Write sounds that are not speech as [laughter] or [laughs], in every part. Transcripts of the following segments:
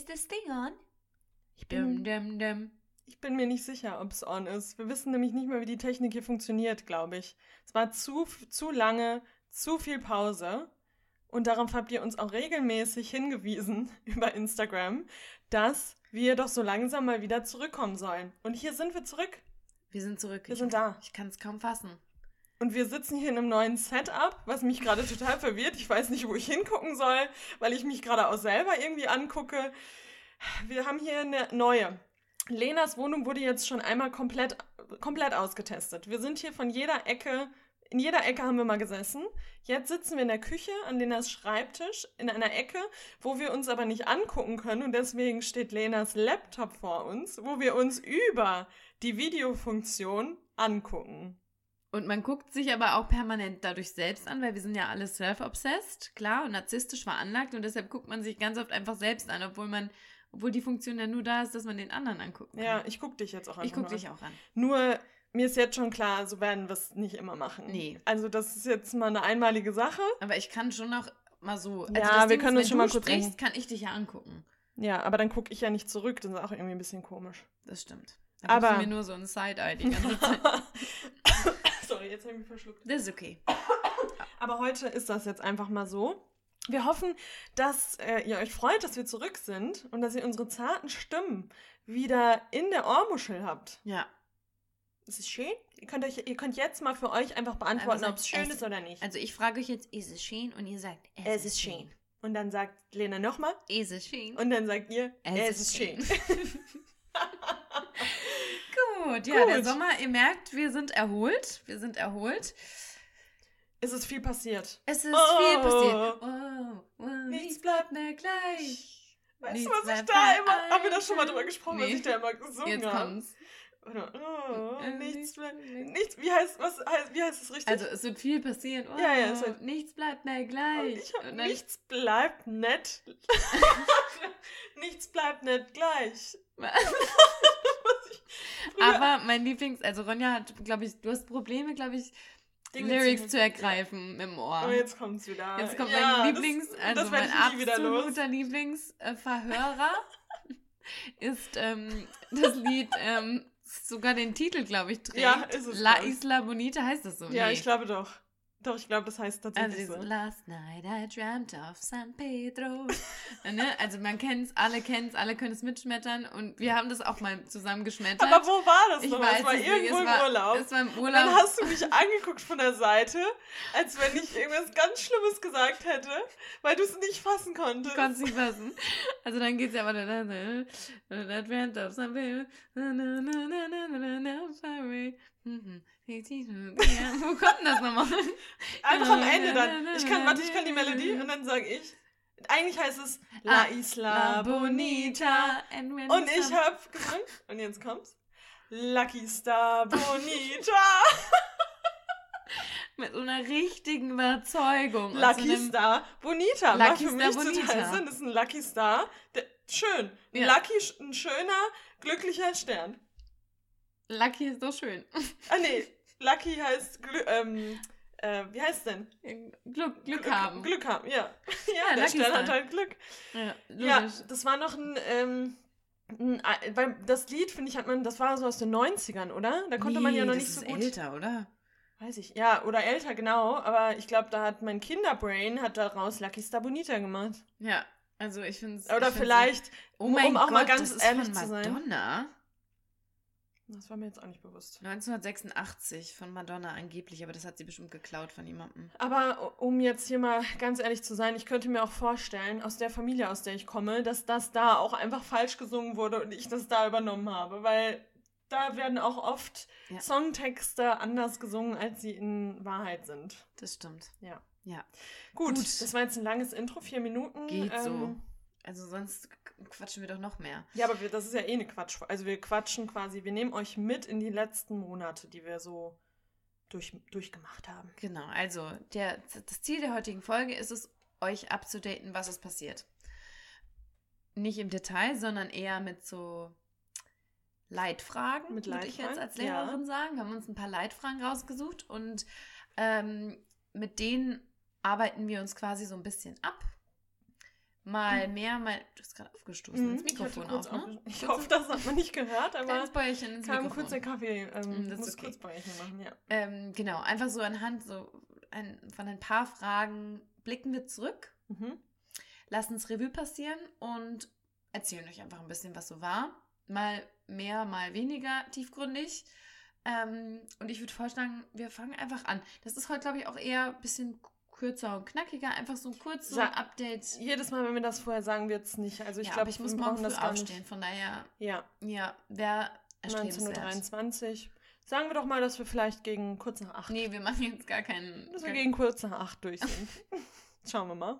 Ist das Ding on? Ich Dum, dum, dum. Ich bin mir nicht sicher, ob es on ist. Wir wissen nämlich nicht mehr, wie die Technik hier funktioniert, glaube ich. Es war zu, zu lange, zu viel Pause. Und darauf habt ihr uns auch regelmäßig hingewiesen [laughs] über Instagram, dass wir doch so langsam mal wieder zurückkommen sollen. Und hier sind wir zurück. Wir sind zurück. Wir ich, sind da. Ich kann es kaum fassen. Und wir sitzen hier in einem neuen Setup, was mich gerade total verwirrt. Ich weiß nicht, wo ich hingucken soll, weil ich mich gerade auch selber irgendwie angucke. Wir haben hier eine neue. Lenas Wohnung wurde jetzt schon einmal komplett, komplett ausgetestet. Wir sind hier von jeder Ecke, in jeder Ecke haben wir mal gesessen. Jetzt sitzen wir in der Küche an Lenas Schreibtisch in einer Ecke, wo wir uns aber nicht angucken können. Und deswegen steht Lenas Laptop vor uns, wo wir uns über die Videofunktion angucken. Und man guckt sich aber auch permanent dadurch selbst an, weil wir sind ja alle self-obsessed, klar, und narzisstisch veranlagt und deshalb guckt man sich ganz oft einfach selbst an, obwohl man, obwohl die Funktion ja nur da ist, dass man den anderen angucken kann. Ja, ich gucke dich jetzt auch einfach ich gucke dich auch an. Nur mir ist jetzt schon klar, so werden wir es nicht immer machen. Nee. Also das ist jetzt mal eine einmalige Sache. Aber ich kann schon noch mal so. Also Ja, wir Ding können uns schon mal du kurz sprichst, kann ich dich ja angucken. Ja, aber dann gucke ich ja nicht zurück. Das ist auch irgendwie ein bisschen komisch. Das stimmt. Dann Aber- mir nur so ein Side-Eye die ganze Zeit. [laughs] Sorry, jetzt habe ich mich verschluckt. Das ist okay. Aber heute ist das jetzt einfach mal so. Wir hoffen, dass äh, ihr euch freut, dass wir zurück sind und dass ihr unsere zarten Stimmen wieder in der Ohrmuschel habt. Ja. Ist es schön? Ihr könnt, euch, ihr könnt jetzt mal für euch einfach beantworten, Einfach ob es schön es- ist oder nicht. Also ich frage euch jetzt, ist es schön? Und ihr sagt, es ist schön. Und dann sagt Lena nochmal Ist es schön? und dann sagt ihr, Es es, ist ist schön. [laughs] [laughs] Gut, ja, der Gut. Sommer, ihr merkt, wir sind erholt. Wir sind erholt. es ist viel passiert. Es ist Oh. viel passiert. Oh, oh, Nichts nichts bleibt mehr gleich. Weißt Nichts du, was ich da immer. Haben wir da schon mal drüber gesprochen, was Nee. ich da immer gesungen Jetzt habe? kommt's. Oder, oh, Äh, nichts, bleibt- nichts. Wie heißt, was heißt, wie heißt es richtig? Also es wird viel passieren. Oh, Ja, ja, es wird- nichts bleibt mehr gleich. ich hab, dann- nichts bleibt nett. [laughs] [laughs] nichts bleibt nett gleich. [laughs] Aber mein Lieblings, also Ronja hat, glaube ich, du hast Probleme, glaube ich, Dinge Lyrics zu- zu ergreifen mit dem Ohr. Oh, jetzt kommt's wieder. Jetzt kommt Ja, mein Lieblings, das, also das mein absoluter Lieblingsverhörer [laughs] ist ähm, das Lied, ähm, sogar den Titel, glaube ich, trägt. Ja, ist es, La. Isla Bonita heißt das so? Ja, Nee. ich glaube doch. Doch, ich glaube, das heißt Also tatsächlich dieses so. Last night I dreamt of San Pedro. [laughs] ne? Also man kennt es, alle kennen es, alle können es mitschmettern und wir haben das auch mal zusammengeschmettert. Aber wo war das ich noch? weiß Es war irgendwo es im war, Urlaub. Es war im Und Urlaub. dann hast du mich angeguckt von der Seite, als wenn ich irgendwas ganz Schlimmes gesagt hätte, weil du es nicht fassen konntest. Ich konnte es nicht fassen. Also dann geht es ja weiter. That dreamt of San Pedro. Na, na, na, na, na, na, na, na, sorry. Wo kommt denn das nochmal? [laughs] Einfach am Ende dann. Ich kann, warte, ich kann die Melodie und dann sage ich. Eigentlich heißt es La Isla Bonita. Und ich sun- hab gesungen. Und jetzt kommt's. Lucky Star Bonita. [laughs] Mit so einer richtigen Überzeugung. Lucky so Star Bonita. Lucky Macht für Star mich Bonita. total Sinn. Das ist ein Lucky Star. Der, schön. Ja. Lucky, ein schöner, glücklicher Stern. Lucky ist doch schön. Ah, nee. [laughs] Lucky heißt, Glü ähm, äh, wie heißt denn? Glück, Glück haben. Glück haben, ja. [laughs] Ja, Ja, der Lucky Stern hat halt Glück. Ja, Ja, das war noch ein, ähm, ein äh, weil das Lied, finde ich, hat man, das war so aus den 90ern, oder? Da konnte man ja Nee, noch das nicht so ist gut. älter, oder? Weiß ich. Ja, oder älter, genau. Aber ich glaube, da hat mein Kinderbrain hat daraus Lucky Star Bonita gemacht. Ja, also ich finde es. Oder vielleicht, Oh mein um auch Gott, mal ganz das ist ehrlich von zu sein. Madonna. Das war mir jetzt auch nicht bewusst. 1986 von Madonna angeblich, aber das hat sie bestimmt geklaut von jemandem. Aber um jetzt hier mal ganz ehrlich zu sein, ich könnte mir auch vorstellen, aus der Familie, aus der ich komme, dass das da auch einfach falsch gesungen wurde und ich das da übernommen habe, weil da werden auch oft Ja. Songtexte anders gesungen, als sie in Wahrheit sind. Das stimmt. Ja. Ja. Gut, Gut. das war jetzt ein langes Intro, vier Minuten. Geht so. Also sonst quatschen wir doch noch mehr. Ja, aber wir, das ist ja eh eine Quatsch. Also wir quatschen quasi, wir nehmen euch mit in die letzten Monate, die wir so durch, durchgemacht haben. Genau, also der, das Ziel der heutigen Folge ist es, euch abzudaten, was ist passiert. Nicht im Detail, sondern eher mit so Leitfragen, Mit würde ich jetzt Leitfragen, als Lehrerin sagen. Wir haben uns ein paar Leitfragen rausgesucht und ähm, mit denen arbeiten wir uns quasi so ein bisschen ab. Mal mehr, mal. Du hast gerade aufgestoßen Mhm, ins Mikrofon auf, ne? aufge- Ich hoffe, das hat man nicht gehört, aber Kleines Bäuerchen ins kam Mikrofon. kurz der Kaffee. Ähm, Mm, das ist muss okay. kurz Bäuerchen machen, ja. Ähm, genau, einfach so anhand so ein, von ein paar Fragen blicken wir zurück, Mhm. lassen es Revue passieren und erzählen euch einfach ein bisschen, was so war. Mal mehr, mal weniger tiefgründig. Ähm, und ich würde vorschlagen, wir fangen einfach an. Das ist heute, glaube ich, auch eher ein bisschen kürzer und knackiger. Einfach so kurz so ein Update. Jedes Mal, wenn wir das vorher sagen, wird es nicht. Also ich ja, glaube, ich muss wir morgen das aufstehen. nicht. Von daher, Ja, ja, wäre erstrebenswert. 19.23 Uhr. Sagen wir doch mal, dass wir vielleicht gegen kurz nach 8 Nee, wir machen jetzt gar keinen. Dass wir gegen kurz nach 8 durch sind. [laughs] Schauen wir mal.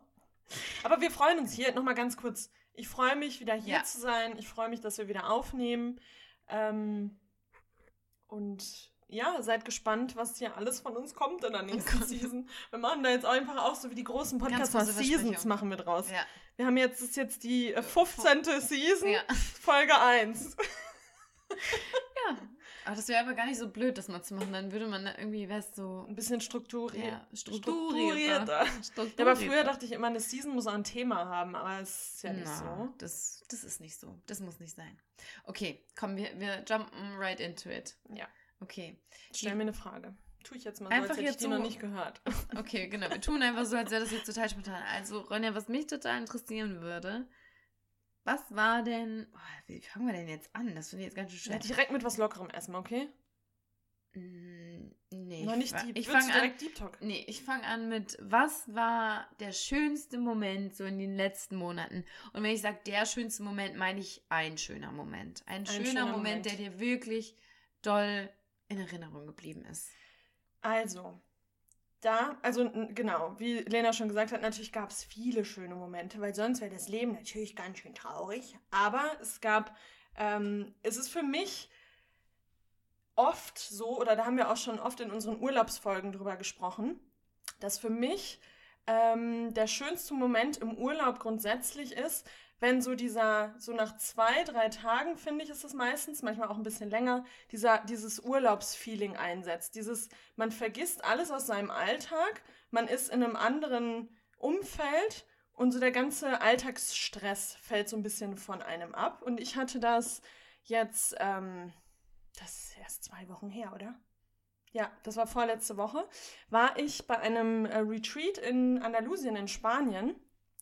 Aber wir freuen uns hier nochmal ganz kurz. Ich freue mich, wieder hier Ja. zu sein. Ich freue mich, dass wir wieder aufnehmen. Ähm, und ja, seid gespannt, was hier alles von uns kommt in der nächsten Gott. Season. Wir machen da jetzt auch einfach auch so wie die großen Podcasts große Seasons machen wir draus. ja, Wir haben jetzt, ist jetzt die äh, 15. Season, ja. [laughs] Folge 1. [laughs] [laughs] Ja, aber das wäre aber gar nicht so blöd, das mal zu machen. Dann würde man da irgendwie, wär's so Ein bisschen strukturiert. ja, strukturierter. strukturierter. Ja, strukturierter. aber früher dachte ich immer, eine Season muss auch ein Thema haben, aber es ist ja nicht Na, so. Das, das ist nicht so. Das muss nicht sein. Okay, komm, wir, wir jumpen right into it. Ja. Okay. Stell mir eine Frage. Tue ich jetzt mal Einfach so, als hätte ich die so- noch nicht gehört. [laughs] Okay, genau. Wir tun einfach so, als wäre das jetzt total spontan. Also, Ronja, was mich total interessieren würde, was war denn. Oh, wie fangen wir denn jetzt an? Das finde ich jetzt ganz schön Ja, schwer. direkt mit was Lockerem erstmal, okay? Mm, nee, noch ich nicht Deep. Ich fange an. Deep Talk. Nee, ich fange an mit, was war der schönste Moment so in den letzten Monaten? Und wenn ich sage der schönste Moment, meine ich ein schöner Moment. Ein, schöner, schöner Moment, Moment. der dir wirklich doll in Erinnerung geblieben ist. Also, da, also genau, wie Lena schon gesagt hat, natürlich gab es viele schöne Momente, weil sonst wäre das Leben natürlich ganz schön traurig. Aber es gab, ähm, es ist für mich oft so, oder da haben wir auch schon oft in unseren Urlaubsfolgen drüber gesprochen, dass für mich ähm, der schönste Moment im Urlaub grundsätzlich ist, wenn so dieser, so nach zwei, drei Tagen, finde ich, ist es meistens, manchmal auch ein bisschen länger, dieser, dieses Urlaubsfeeling einsetzt. Dieses, man vergisst alles aus seinem Alltag, man ist in einem anderen Umfeld und so der ganze Alltagsstress fällt so ein bisschen von einem ab. Und ich hatte das jetzt, ähm, das ist erst zwei Wochen her, oder? Ja, das war vorletzte Woche, war ich bei einem äh, Retreat in Andalusien in Spanien.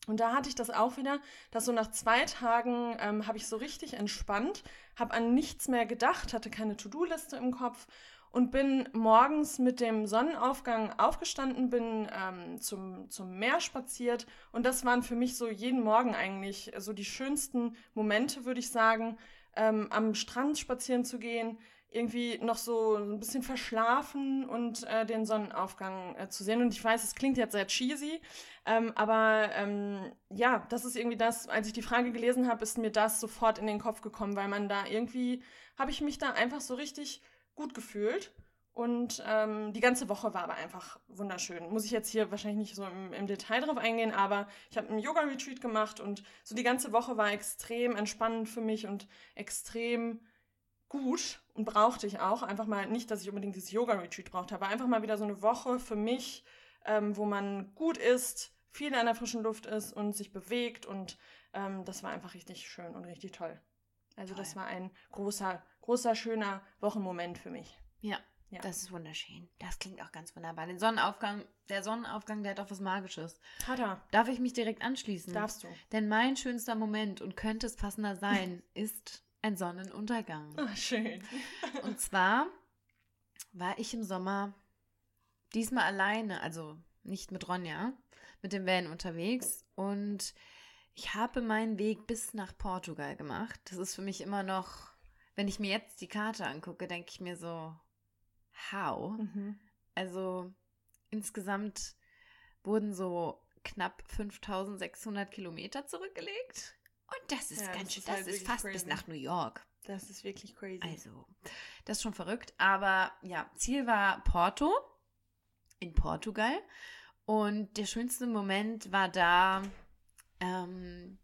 Und da hatte ich das auch wieder, dass so nach zwei Tagen ähm, habe ich so richtig entspannt, habe an nichts mehr gedacht, hatte keine To-Do-Liste im Kopf und bin morgens mit dem Sonnenaufgang aufgestanden, bin ähm, zum, zum Meer spaziert. Und das waren für mich so jeden Morgen eigentlich so die schönsten Momente, würde ich sagen, ähm, am Strand spazieren zu gehen, irgendwie noch so ein bisschen verschlafen und äh, den Sonnenaufgang äh, zu sehen. Und ich weiß, es klingt jetzt sehr cheesy, ähm, aber ähm, ja, das ist irgendwie das, als ich die Frage gelesen habe, ist mir das sofort in den Kopf gekommen, weil man da irgendwie, habe ich mich da einfach so richtig gut gefühlt. Und ähm, die ganze Woche war aber einfach wunderschön. Muss ich jetzt hier wahrscheinlich nicht so im, im Detail drauf eingehen, aber ich habe einen Yoga-Retreat gemacht und so die ganze Woche war extrem entspannend für mich und extrem gut und brauchte ich auch. Einfach mal, nicht, dass ich unbedingt dieses Yoga-Retreat brauchte, aber einfach mal wieder so eine Woche für mich, ähm, wo man gut isst, viel an der frischen Luft ist und sich bewegt und ähm, das war einfach richtig schön und richtig toll. Also Toll. das war ein großer, großer, schöner Wochenmoment für mich. Ja, Ja. das ist wunderschön. Das klingt auch ganz wunderbar. Den Sonnenaufgang, der Sonnenaufgang, der hat auch was Magisches. Tada, Darf ich mich direkt anschließen? darfst du. Denn mein schönster Moment, und könnte es passender sein, [laughs] ist ein Sonnenuntergang. Ah, schön. Und zwar war ich im Sommer diesmal alleine, also nicht mit Ronja, mit dem Van unterwegs und ich habe meinen Weg bis nach Portugal gemacht. Das ist für mich immer noch, wenn ich mir jetzt die Karte angucke, denke ich mir so, how? Mhm. Also insgesamt wurden so knapp 5600 Kilometer zurückgelegt. Und das ist Ja, ganz das schön, ist das halt ist fast bis crazy. nach New York. Das ist wirklich crazy. Also, das ist schon verrückt. Aber ja, Ziel war Porto in Portugal. Und der schönste Moment war da ähm,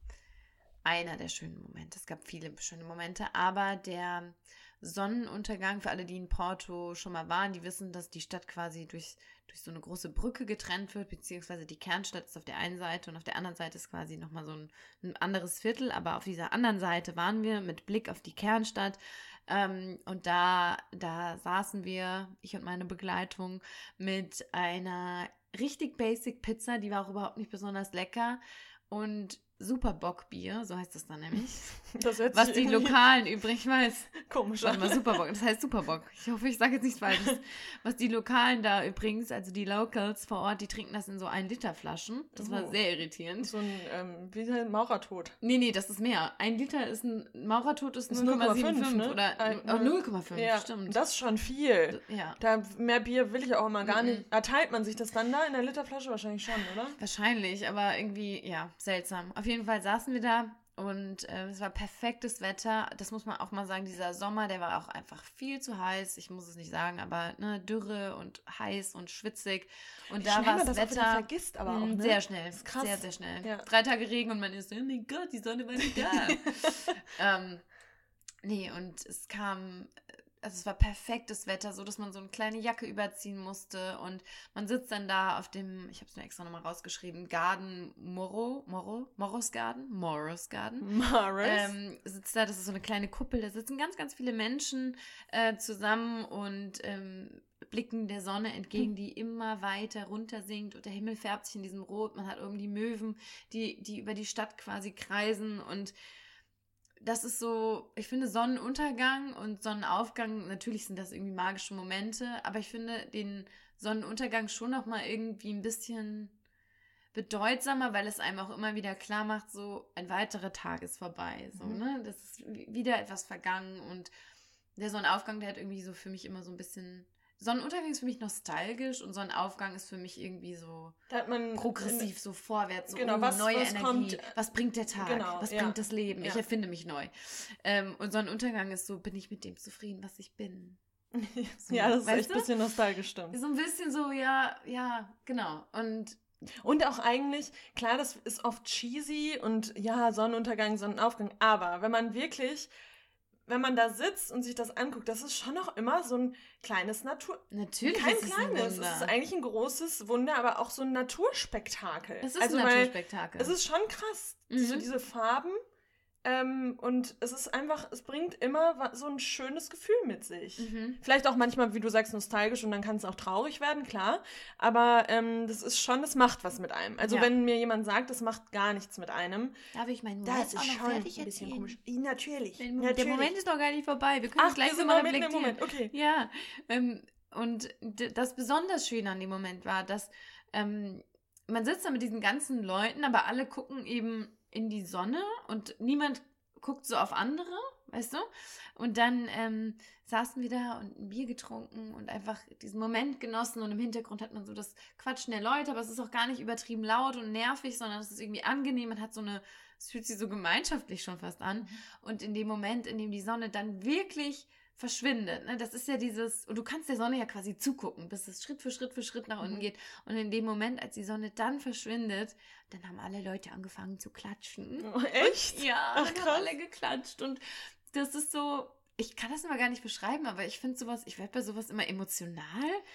einer der schönen Momente. Es gab viele schöne Momente, aber der Sonnenuntergang. Für alle, die in Porto schon mal waren, die wissen, dass die Stadt quasi durch, durch so eine große Brücke getrennt wird, beziehungsweise die Kernstadt ist auf der einen Seite und auf der anderen Seite ist quasi nochmal so ein, ein anderes Viertel. Aber auf dieser anderen Seite waren wir mit Blick auf die Kernstadt. Ähm, und da, da saßen wir, ich und meine Begleitung, mit einer richtig basic Pizza, die war auch überhaupt nicht besonders lecker. Und Super Bockbier, so heißt das dann nämlich. [laughs] Das was die Lokalen übrig weiß. Komisch. Warte mal, Superbock, das heißt Superbock. Ich hoffe, ich sage jetzt nichts Falsches. Was die Lokalen da übrigens, also die Locals vor Ort, die trinken das in so 1 Liter Flaschen. Das oh. war sehr irritierend. So ein, ähm, wie ein Maurertod. Nee, nee, das ist mehr. Ein Liter ist ein, Maurertod ist, ist 0,75 ne? oder oh, 0,5, ja, stimmt. Das ist schon viel. Ja. Da, mehr Bier will ich auch immer gar mhm. nicht. Erteilt man sich das dann da in der Literflasche wahrscheinlich schon, oder? Wahrscheinlich, aber irgendwie, ja, seltsam. Auf jeden Fall saßen wir da und äh, es war perfektes Wetter. Das muss man auch mal sagen. Dieser Sommer, der war auch einfach viel zu heiß. Ich muss es nicht sagen, aber ne, Dürre und heiß und schwitzig. Und Wie da war das Wetter. vergisst aber auch, ne? Sehr schnell. Das ist krass. Sehr, sehr schnell. Ja. Drei Tage Regen und man ist so, oh mein Gott, die Sonne war nicht da. [laughs] ähm, nee, und es kam also es war perfektes Wetter, so dass man so eine kleine Jacke überziehen musste und man sitzt dann da auf dem, ich habe es mir extra nochmal rausgeschrieben, Garden Moro, Moro, Moros Garden, Moros Garden. Moros. Ähm, sitzt da, das ist so eine kleine Kuppel, da sitzen ganz, ganz viele Menschen äh, zusammen und ähm, blicken der Sonne entgegen, die immer weiter runter sinkt und der Himmel färbt sich in diesem Rot. Man hat irgendwie Möwen, die, die über die Stadt quasi kreisen und das ist so, ich finde Sonnenuntergang und Sonnenaufgang, natürlich sind das irgendwie magische Momente, aber ich finde den Sonnenuntergang schon noch mal irgendwie ein bisschen bedeutsamer, weil es einem auch immer wieder klar macht, so ein weiterer Tag ist vorbei, so, mhm. ne? Das ist wieder etwas vergangen und der Sonnenaufgang, der hat irgendwie so für mich immer so ein bisschen Sonnenuntergang ist für mich nostalgisch und Sonnenaufgang ist für mich irgendwie so progressiv, so vorwärts, so genau, oh, was, neue was Energie. Kommt, was bringt der Tag? Genau, was ja. bringt das Leben? Ja. Ich erfinde mich neu. Ähm, und Sonnenuntergang ist so, bin ich mit dem zufrieden, was ich bin? [laughs] So, ja, das ist echt ein bisschen nostalgisch, stimmt. So ein bisschen so, ja, ja, genau. Und und auch eigentlich, klar, das ist oft cheesy und ja, Sonnenuntergang, Sonnenaufgang, aber wenn man wirklich wenn man da sitzt und sich das anguckt, das ist schon noch immer so ein kleines Natur. Natürlich. Kein ist kleines. Es, es ist eigentlich ein großes Wunder, aber auch so ein Naturspektakel. Es ist also, ein Naturspektakel. Es ist schon krass. Mhm. So diese Farben ähm, und es ist einfach, es bringt immer so ein schönes Gefühl mit sich. Mhm. Vielleicht auch manchmal, wie du sagst, nostalgisch und dann kann es auch traurig werden, klar. Aber ähm, das ist schon, das macht was mit einem. Also ja. wenn mir jemand sagt, das macht gar nichts mit einem. Darf ich meinen Moment das ist schon ein bisschen komisch. Natürlich. Der, natürlich. Moment ist noch gar nicht vorbei. Wir können Ach, gleich mal reflektieren. Moment. Okay. Ja. Ähm, und das besonders Schöne an dem Moment war, dass ähm, man sitzt da mit diesen ganzen Leuten, aber alle gucken eben in die Sonne und niemand guckt so auf andere, weißt du? Und dann ähm, saßen wir da und ein Bier getrunken und einfach diesen Moment genossen und im Hintergrund hat man so das Quatschen der Leute, aber es ist auch gar nicht übertrieben laut und nervig, sondern es ist irgendwie angenehm, man hat so eine, es fühlt sich so gemeinschaftlich schon fast an. Mhm. Und in dem Moment, in dem die Sonne dann wirklich verschwindet. Ne? Das ist ja dieses, und du kannst der Sonne ja quasi zugucken, bis es Schritt für Schritt für Schritt nach unten mhm. geht. Und in dem Moment, als die Sonne dann verschwindet, dann haben alle Leute angefangen zu klatschen. Oh, echt? Und, ja, Ach, dann haben alle geklatscht. Und das ist so, ich kann das immer gar nicht beschreiben, aber ich finde sowas, ich werde bei sowas immer emotional.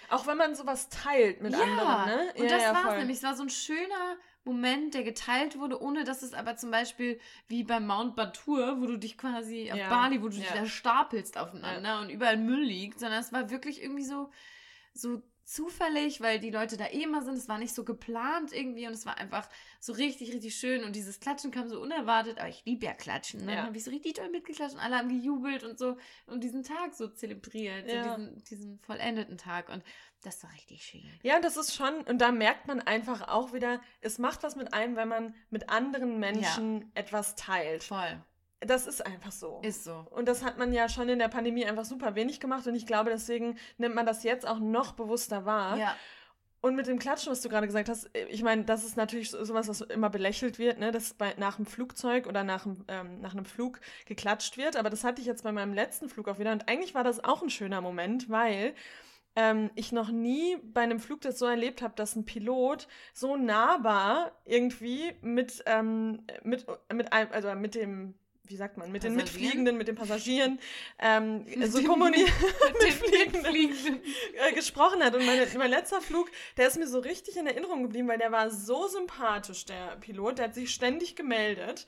Auch wenn man sowas teilt mit ja, anderen, ne? Und ja, das ja, war es nämlich. Es war so ein schöner Moment, der geteilt wurde, ohne dass es aber zum Beispiel wie beim Mount Batur, wo du dich quasi auf ja. Bali, wo du dich da stapelst aufeinander und überall Müll liegt, sondern es war wirklich irgendwie so, so zufällig, weil die Leute da eh immer sind. Es war nicht so geplant irgendwie und es war einfach so richtig, richtig schön. Und dieses Klatschen kam so unerwartet. Aber ich liebe ja Klatschen. Ne? Ja. Dann habe ich so richtig toll mitgeklatscht und alle haben gejubelt und so und diesen Tag so zelebriert, ja. so diesen, diesen vollendeten Tag. Und das war richtig schön. Ja, das ist schon, und da merkt man einfach auch wieder, es macht was mit einem, wenn man mit anderen Menschen ja. etwas teilt. Voll. Das ist einfach so. Ist so. Und das hat man ja schon in der Pandemie einfach super wenig gemacht und ich glaube, deswegen nimmt man das jetzt auch noch bewusster wahr. Ja. Und mit dem Klatschen, was du gerade gesagt hast, ich meine, das ist natürlich sowas, was immer belächelt wird, ne, dass bei, nach einem Flugzeug oder nach, einem, ähm, nach einem Flug geklatscht wird. Aber das hatte ich jetzt bei meinem letzten Flug auch wieder. Und eigentlich war das auch ein schöner Moment, weil ähm, ich noch nie bei einem Flug das so erlebt habe, dass ein Pilot so nahbar irgendwie mit, ähm, mit, mit, einem, also mit dem wie sagt man, mit den? Mitfliegenden, mit den Passagieren, ähm, [laughs] so [laughs] Mit den Mitfliegenden Mitfliegenden. [laughs] äh, gesprochen hat. Und meine, mein letzter Flug, der ist mir so richtig in Erinnerung geblieben, weil der war so sympathisch, der Pilot. Der hat sich ständig gemeldet.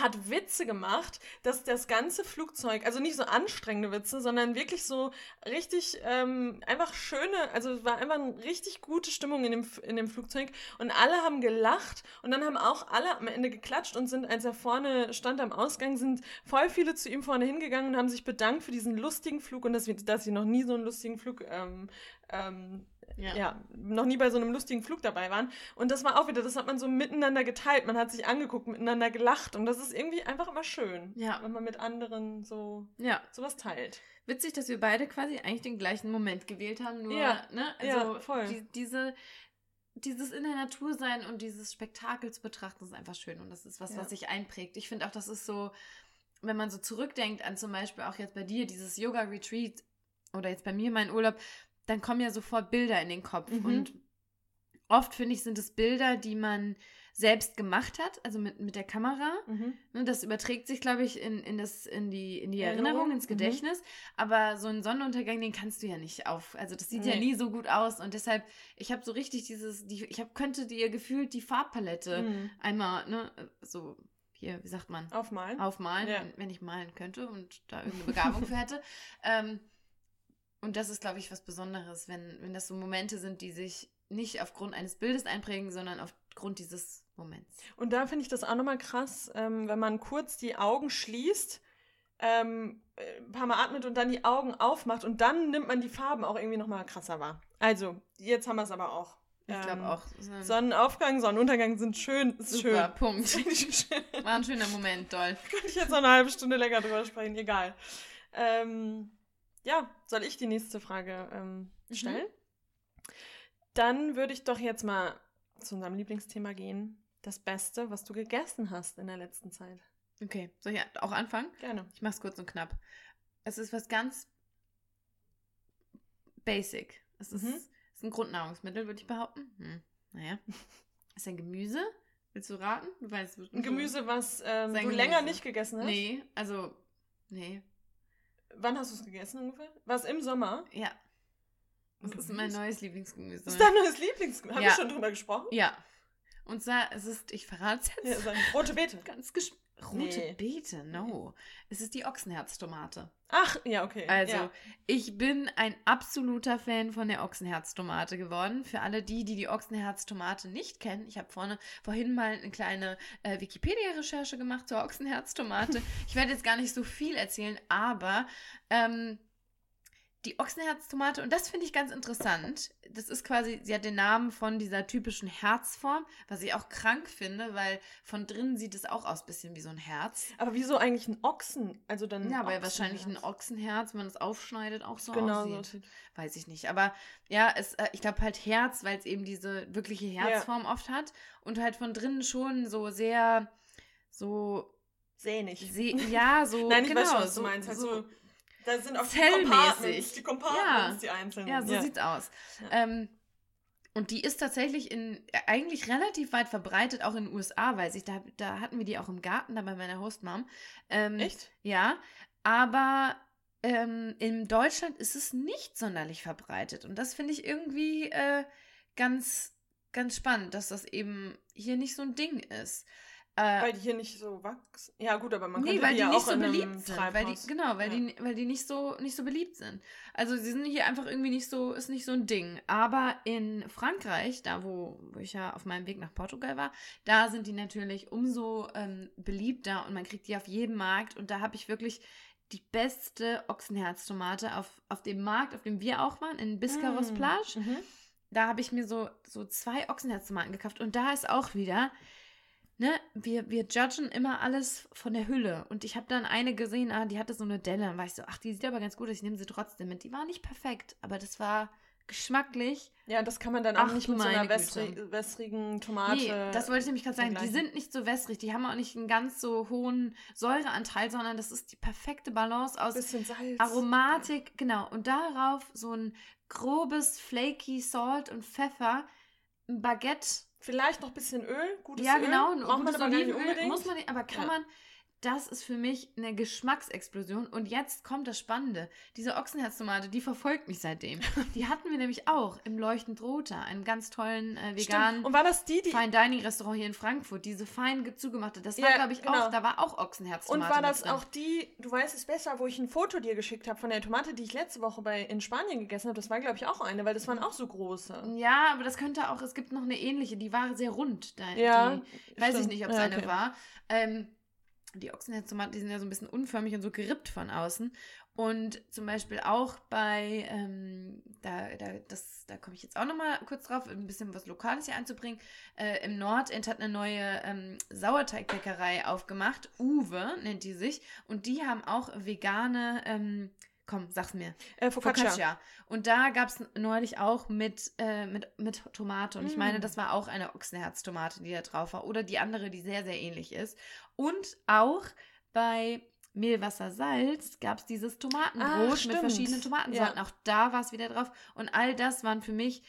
Hat Witze gemacht, dass das ganze Flugzeug, also nicht so anstrengende Witze, sondern wirklich so richtig ähm, einfach schöne, also war einfach eine richtig gute Stimmung in dem, in dem Flugzeug. Und alle haben gelacht und dann haben auch alle am Ende geklatscht und sind, als er vorne stand am Ausgang, sind voll viele zu ihm vorne hingegangen und haben sich bedankt für diesen lustigen Flug und dass, wir, dass sie noch nie so einen lustigen Flug ähm, ähm, Ja. ja. noch nie bei so einem lustigen Flug dabei waren. Und das war auch wieder, das hat man so miteinander geteilt. Man hat sich angeguckt, miteinander gelacht. Und das ist irgendwie einfach immer schön, Ja. wenn man mit anderen so ja. sowas teilt. Witzig, dass wir beide quasi eigentlich den gleichen Moment gewählt haben, nur, Ja, ne? ja, voll. Die, diese, dieses in der Natur sein und dieses Spektakel zu betrachten, ist einfach schön und das ist was, was sich einprägt. Ich finde auch, das ist so, wenn man so zurückdenkt an zum Beispiel auch jetzt bei dir, dieses Yoga-Retreat oder jetzt bei mir mein Urlaub, dann kommen ja sofort Bilder in den Kopf Mhm. und oft finde ich, sind es Bilder, die man selbst gemacht hat, also mit, mit der Kamera. Ne, das überträgt sich, glaube ich, in, in, das, in die, in die Erinnerung, Erinnerung, ins mhm. Gedächtnis. Aber so einen Sonnenuntergang, den kannst du ja nicht auf. Also das sieht ja Nee. nie so gut aus. Und deshalb, ich habe so richtig dieses, die, ich hab, könnte dir gefühlt die Farbpalette Mhm. einmal, ne, so, hier, wie sagt man, Aufmalen. aufmalen, Ja. wenn, wenn ich malen könnte und da irgendeine Begabung für hätte. [laughs] Ähm, und das ist, glaube ich, was Besonderes, wenn, wenn das so Momente sind, die sich nicht aufgrund eines Bildes einprägen, sondern aufgrund dieses Moments. Und da finde ich das auch nochmal krass, ähm, wenn man kurz die Augen schließt, ähm, äh, ein paar Mal atmet und dann die Augen aufmacht und dann nimmt man die Farben auch irgendwie nochmal krasser wahr. Also, jetzt haben wir es aber auch. Ich glaube Ähm, auch. Sonnenaufgang, Sonnenuntergang sind schön. Ist Super, schön. Punkt. [laughs] War ein schöner Moment, doll. Könnte ich jetzt noch eine halbe Stunde länger drüber sprechen, egal. Ähm, ja, soll ich die nächste Frage ähm, Mhm. stellen? Dann würde ich doch jetzt mal zu unserem Lieblingsthema gehen. Das Beste, was du gegessen hast in der letzten Zeit. Okay, soll ich auch anfangen? Gerne. Ich mach's kurz und knapp. Es ist was ganz basic. Es ist, Mhm. es ist ein Grundnahrungsmittel, würde ich behaupten. Hm. Naja. [laughs] Ist ein Gemüse. Willst du raten? Du weißt, Ein Gemüse, was ähm, du Gemüse. länger nicht gegessen hast? Nee, also, nee. Wann hast du es gegessen ungefähr? War es im Sommer? Ja. Das ist mein neues Lieblingsgemüse. Das ist dein neues Lieblingsgemüse. Haben Ja. wir schon drüber gesprochen? Ja. Und zwar, es ist, ich verrate es Ja, jetzt. sag ich. rote Beete. [laughs] Ganz gesch Rote Nee. Beete, no. Es ist die Ochsenherztomate. Ach, ja, okay. Also, ja. ich bin ein absoluter Fan von der Ochsenherztomate geworden. Für alle die, die die Ochsenherztomate nicht kennen, ich habe vorne vorhin mal eine kleine äh, Wikipedia-Recherche gemacht zur Ochsenherztomate. [laughs] ich werde jetzt gar nicht so viel erzählen, aber ähm, die Ochsenherztomate, und das finde ich ganz interessant, das ist quasi, sie hat den Namen von dieser typischen Herzform, was ich auch krank finde, weil von drinnen sieht es auch aus bisschen wie so ein Herz. Aber wieso eigentlich ein Ochsen? Also dann Ja, ein weil wahrscheinlich ein Ochsenherz. Wenn man es aufschneidet, auch so Genau so aussieht. aussieht. Weiß ich nicht. Aber ja, es, äh, ich glaube halt Herz, weil es eben diese wirkliche Herzform oft hat und halt von drinnen schon so sehr so Sehnig. se ja, so [laughs] Nein, ich genau, weiß schon, was du so, meinst. Halt so, so, da sind auch die zellmäßig. Compartments, die Compartments, Ja. die einzelnen. ja, so sieht's aus. Ja. Ähm, und die ist tatsächlich in äh, eigentlich relativ weit verbreitet, auch in den USA, weiß ich. Da, da hatten wir die auch im Garten, da bei meiner Hostmom. Ähm, Echt? Ja, aber ähm, in Deutschland ist es nicht sonderlich verbreitet. Und das finde ich irgendwie äh, ganz, ganz spannend, dass das eben hier nicht so ein Ding ist. Äh, Weil die hier nicht so wachsen. Ja, gut, aber man nee, könnte weil die ja nicht auch so beliebt sind. Weil die, genau, weil, Ja. die, weil die nicht so, nicht so beliebt sind. Also sie sind hier einfach irgendwie nicht so, ist nicht so ein Ding. Aber in Frankreich, da wo, wo ich ja auf meinem Weg nach Portugal war, da sind die natürlich umso ähm, beliebter und man kriegt die auf jedem Markt. Und da habe ich wirklich die beste Ochsenherztomate auf, auf dem Markt, auf dem wir auch waren, in Biscarros Mm. Plage Mhm. da habe ich mir so, so zwei Ochsenherztomaten gekauft. Und da ist auch wieder, ne, wir, wir judgen immer alles von der Hülle. Und ich habe dann eine gesehen, ah, die hatte so eine Delle. Dann war ich so, ach, die sieht aber ganz gut aus, ich nehme sie trotzdem mit. Die war nicht perfekt, aber das war geschmacklich. Ja, das kann man dann auch Ach, nicht mit so einer meine wässri Güte. wässrigen Tomate. Nee, das wollte ich nämlich gerade sagen. Die sind nicht so wässrig, die haben auch nicht einen ganz so hohen Säureanteil, sondern das ist die perfekte Balance aus. Aromatik, genau. Und darauf so ein grobes, flaky Salt und Pfeffer, ein Baguette. Vielleicht noch ein bisschen Öl, gutes ja, Öl. genau. Ein Braucht man gutes aber gar nicht Olivenöl unbedingt. Muss man nicht, aber kann Ja. man, das ist für mich eine Geschmacksexplosion. Und jetzt kommt das Spannende. Diese Ochsenherztomate, die verfolgt mich seitdem. [laughs] Die hatten wir nämlich auch im Leuchtend Roter, einem ganz tollen äh, veganen Stimmt. Und war das die, die. Fine Dining Restaurant hier in Frankfurt, diese fein ge- zugemachte. Das war, Ja, glaube ich, genau. auch, da war auch Und Ochsenherztomate. war mit das auch die, du weißt es besser, wo ich ein Foto dir geschickt habe von der Tomate, die ich letzte Woche bei, in Spanien gegessen habe? Das war, glaube ich, auch eine, weil das waren auch so große. Ja, aber das könnte auch, es gibt noch eine ähnliche, die war sehr rund. Da, Ja, die, weiß ich nicht, ob es Ja, eine okay. war. Ähm, die Ochsenherztomaten, die sind ja so ein bisschen unförmig und so gerippt von außen. Und zum Beispiel auch bei, ähm, da, da, das, da komme ich jetzt auch nochmal kurz drauf, ein bisschen was Lokales hier einzubringen. Äh, Im Nordend hat eine neue ähm, Sauerteigbäckerei aufgemacht. Uwe nennt die sich. Und die haben auch vegane, ähm, komm, sag's mir. Äh, Focaccia. Focaccia. Und da gab es neulich auch mit, äh, mit, mit Tomate. Und ich meine, Mm. das war auch eine Ochsenherztomate, die da drauf war. Oder die andere, die sehr, sehr ähnlich ist. Und auch bei Mehlwasser Salz gab es dieses Tomatenbrot Ah, mit verschiedenen Tomatensorten. Ja. Auch da war es wieder drauf. Und all das waren für mich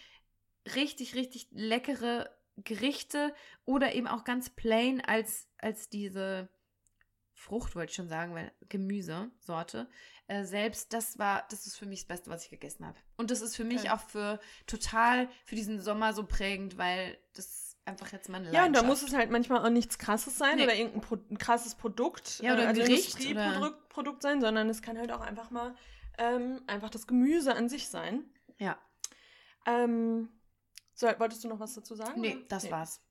richtig, richtig leckere Gerichte oder eben auch ganz plain als, als diese Frucht, wollte ich schon sagen, weil Gemüsesorte. Äh, selbst das war, das ist für mich das Beste, was ich gegessen habe. Und das ist für mich Okay. auch für total für diesen Sommer so prägend, weil das einfach jetzt meine Ja, und da Leidenschaft. muss es halt manchmal auch nichts krasses sein Nee. oder irgendein Pro ein krasses Produkt, Ja, oder äh, also Gericht Industrieprodukt Produkt sein, sondern es kann halt auch einfach mal ähm, einfach das Gemüse an sich sein. Ja. Ähm, so, wolltest du noch was dazu sagen? Nee, oder? das war's.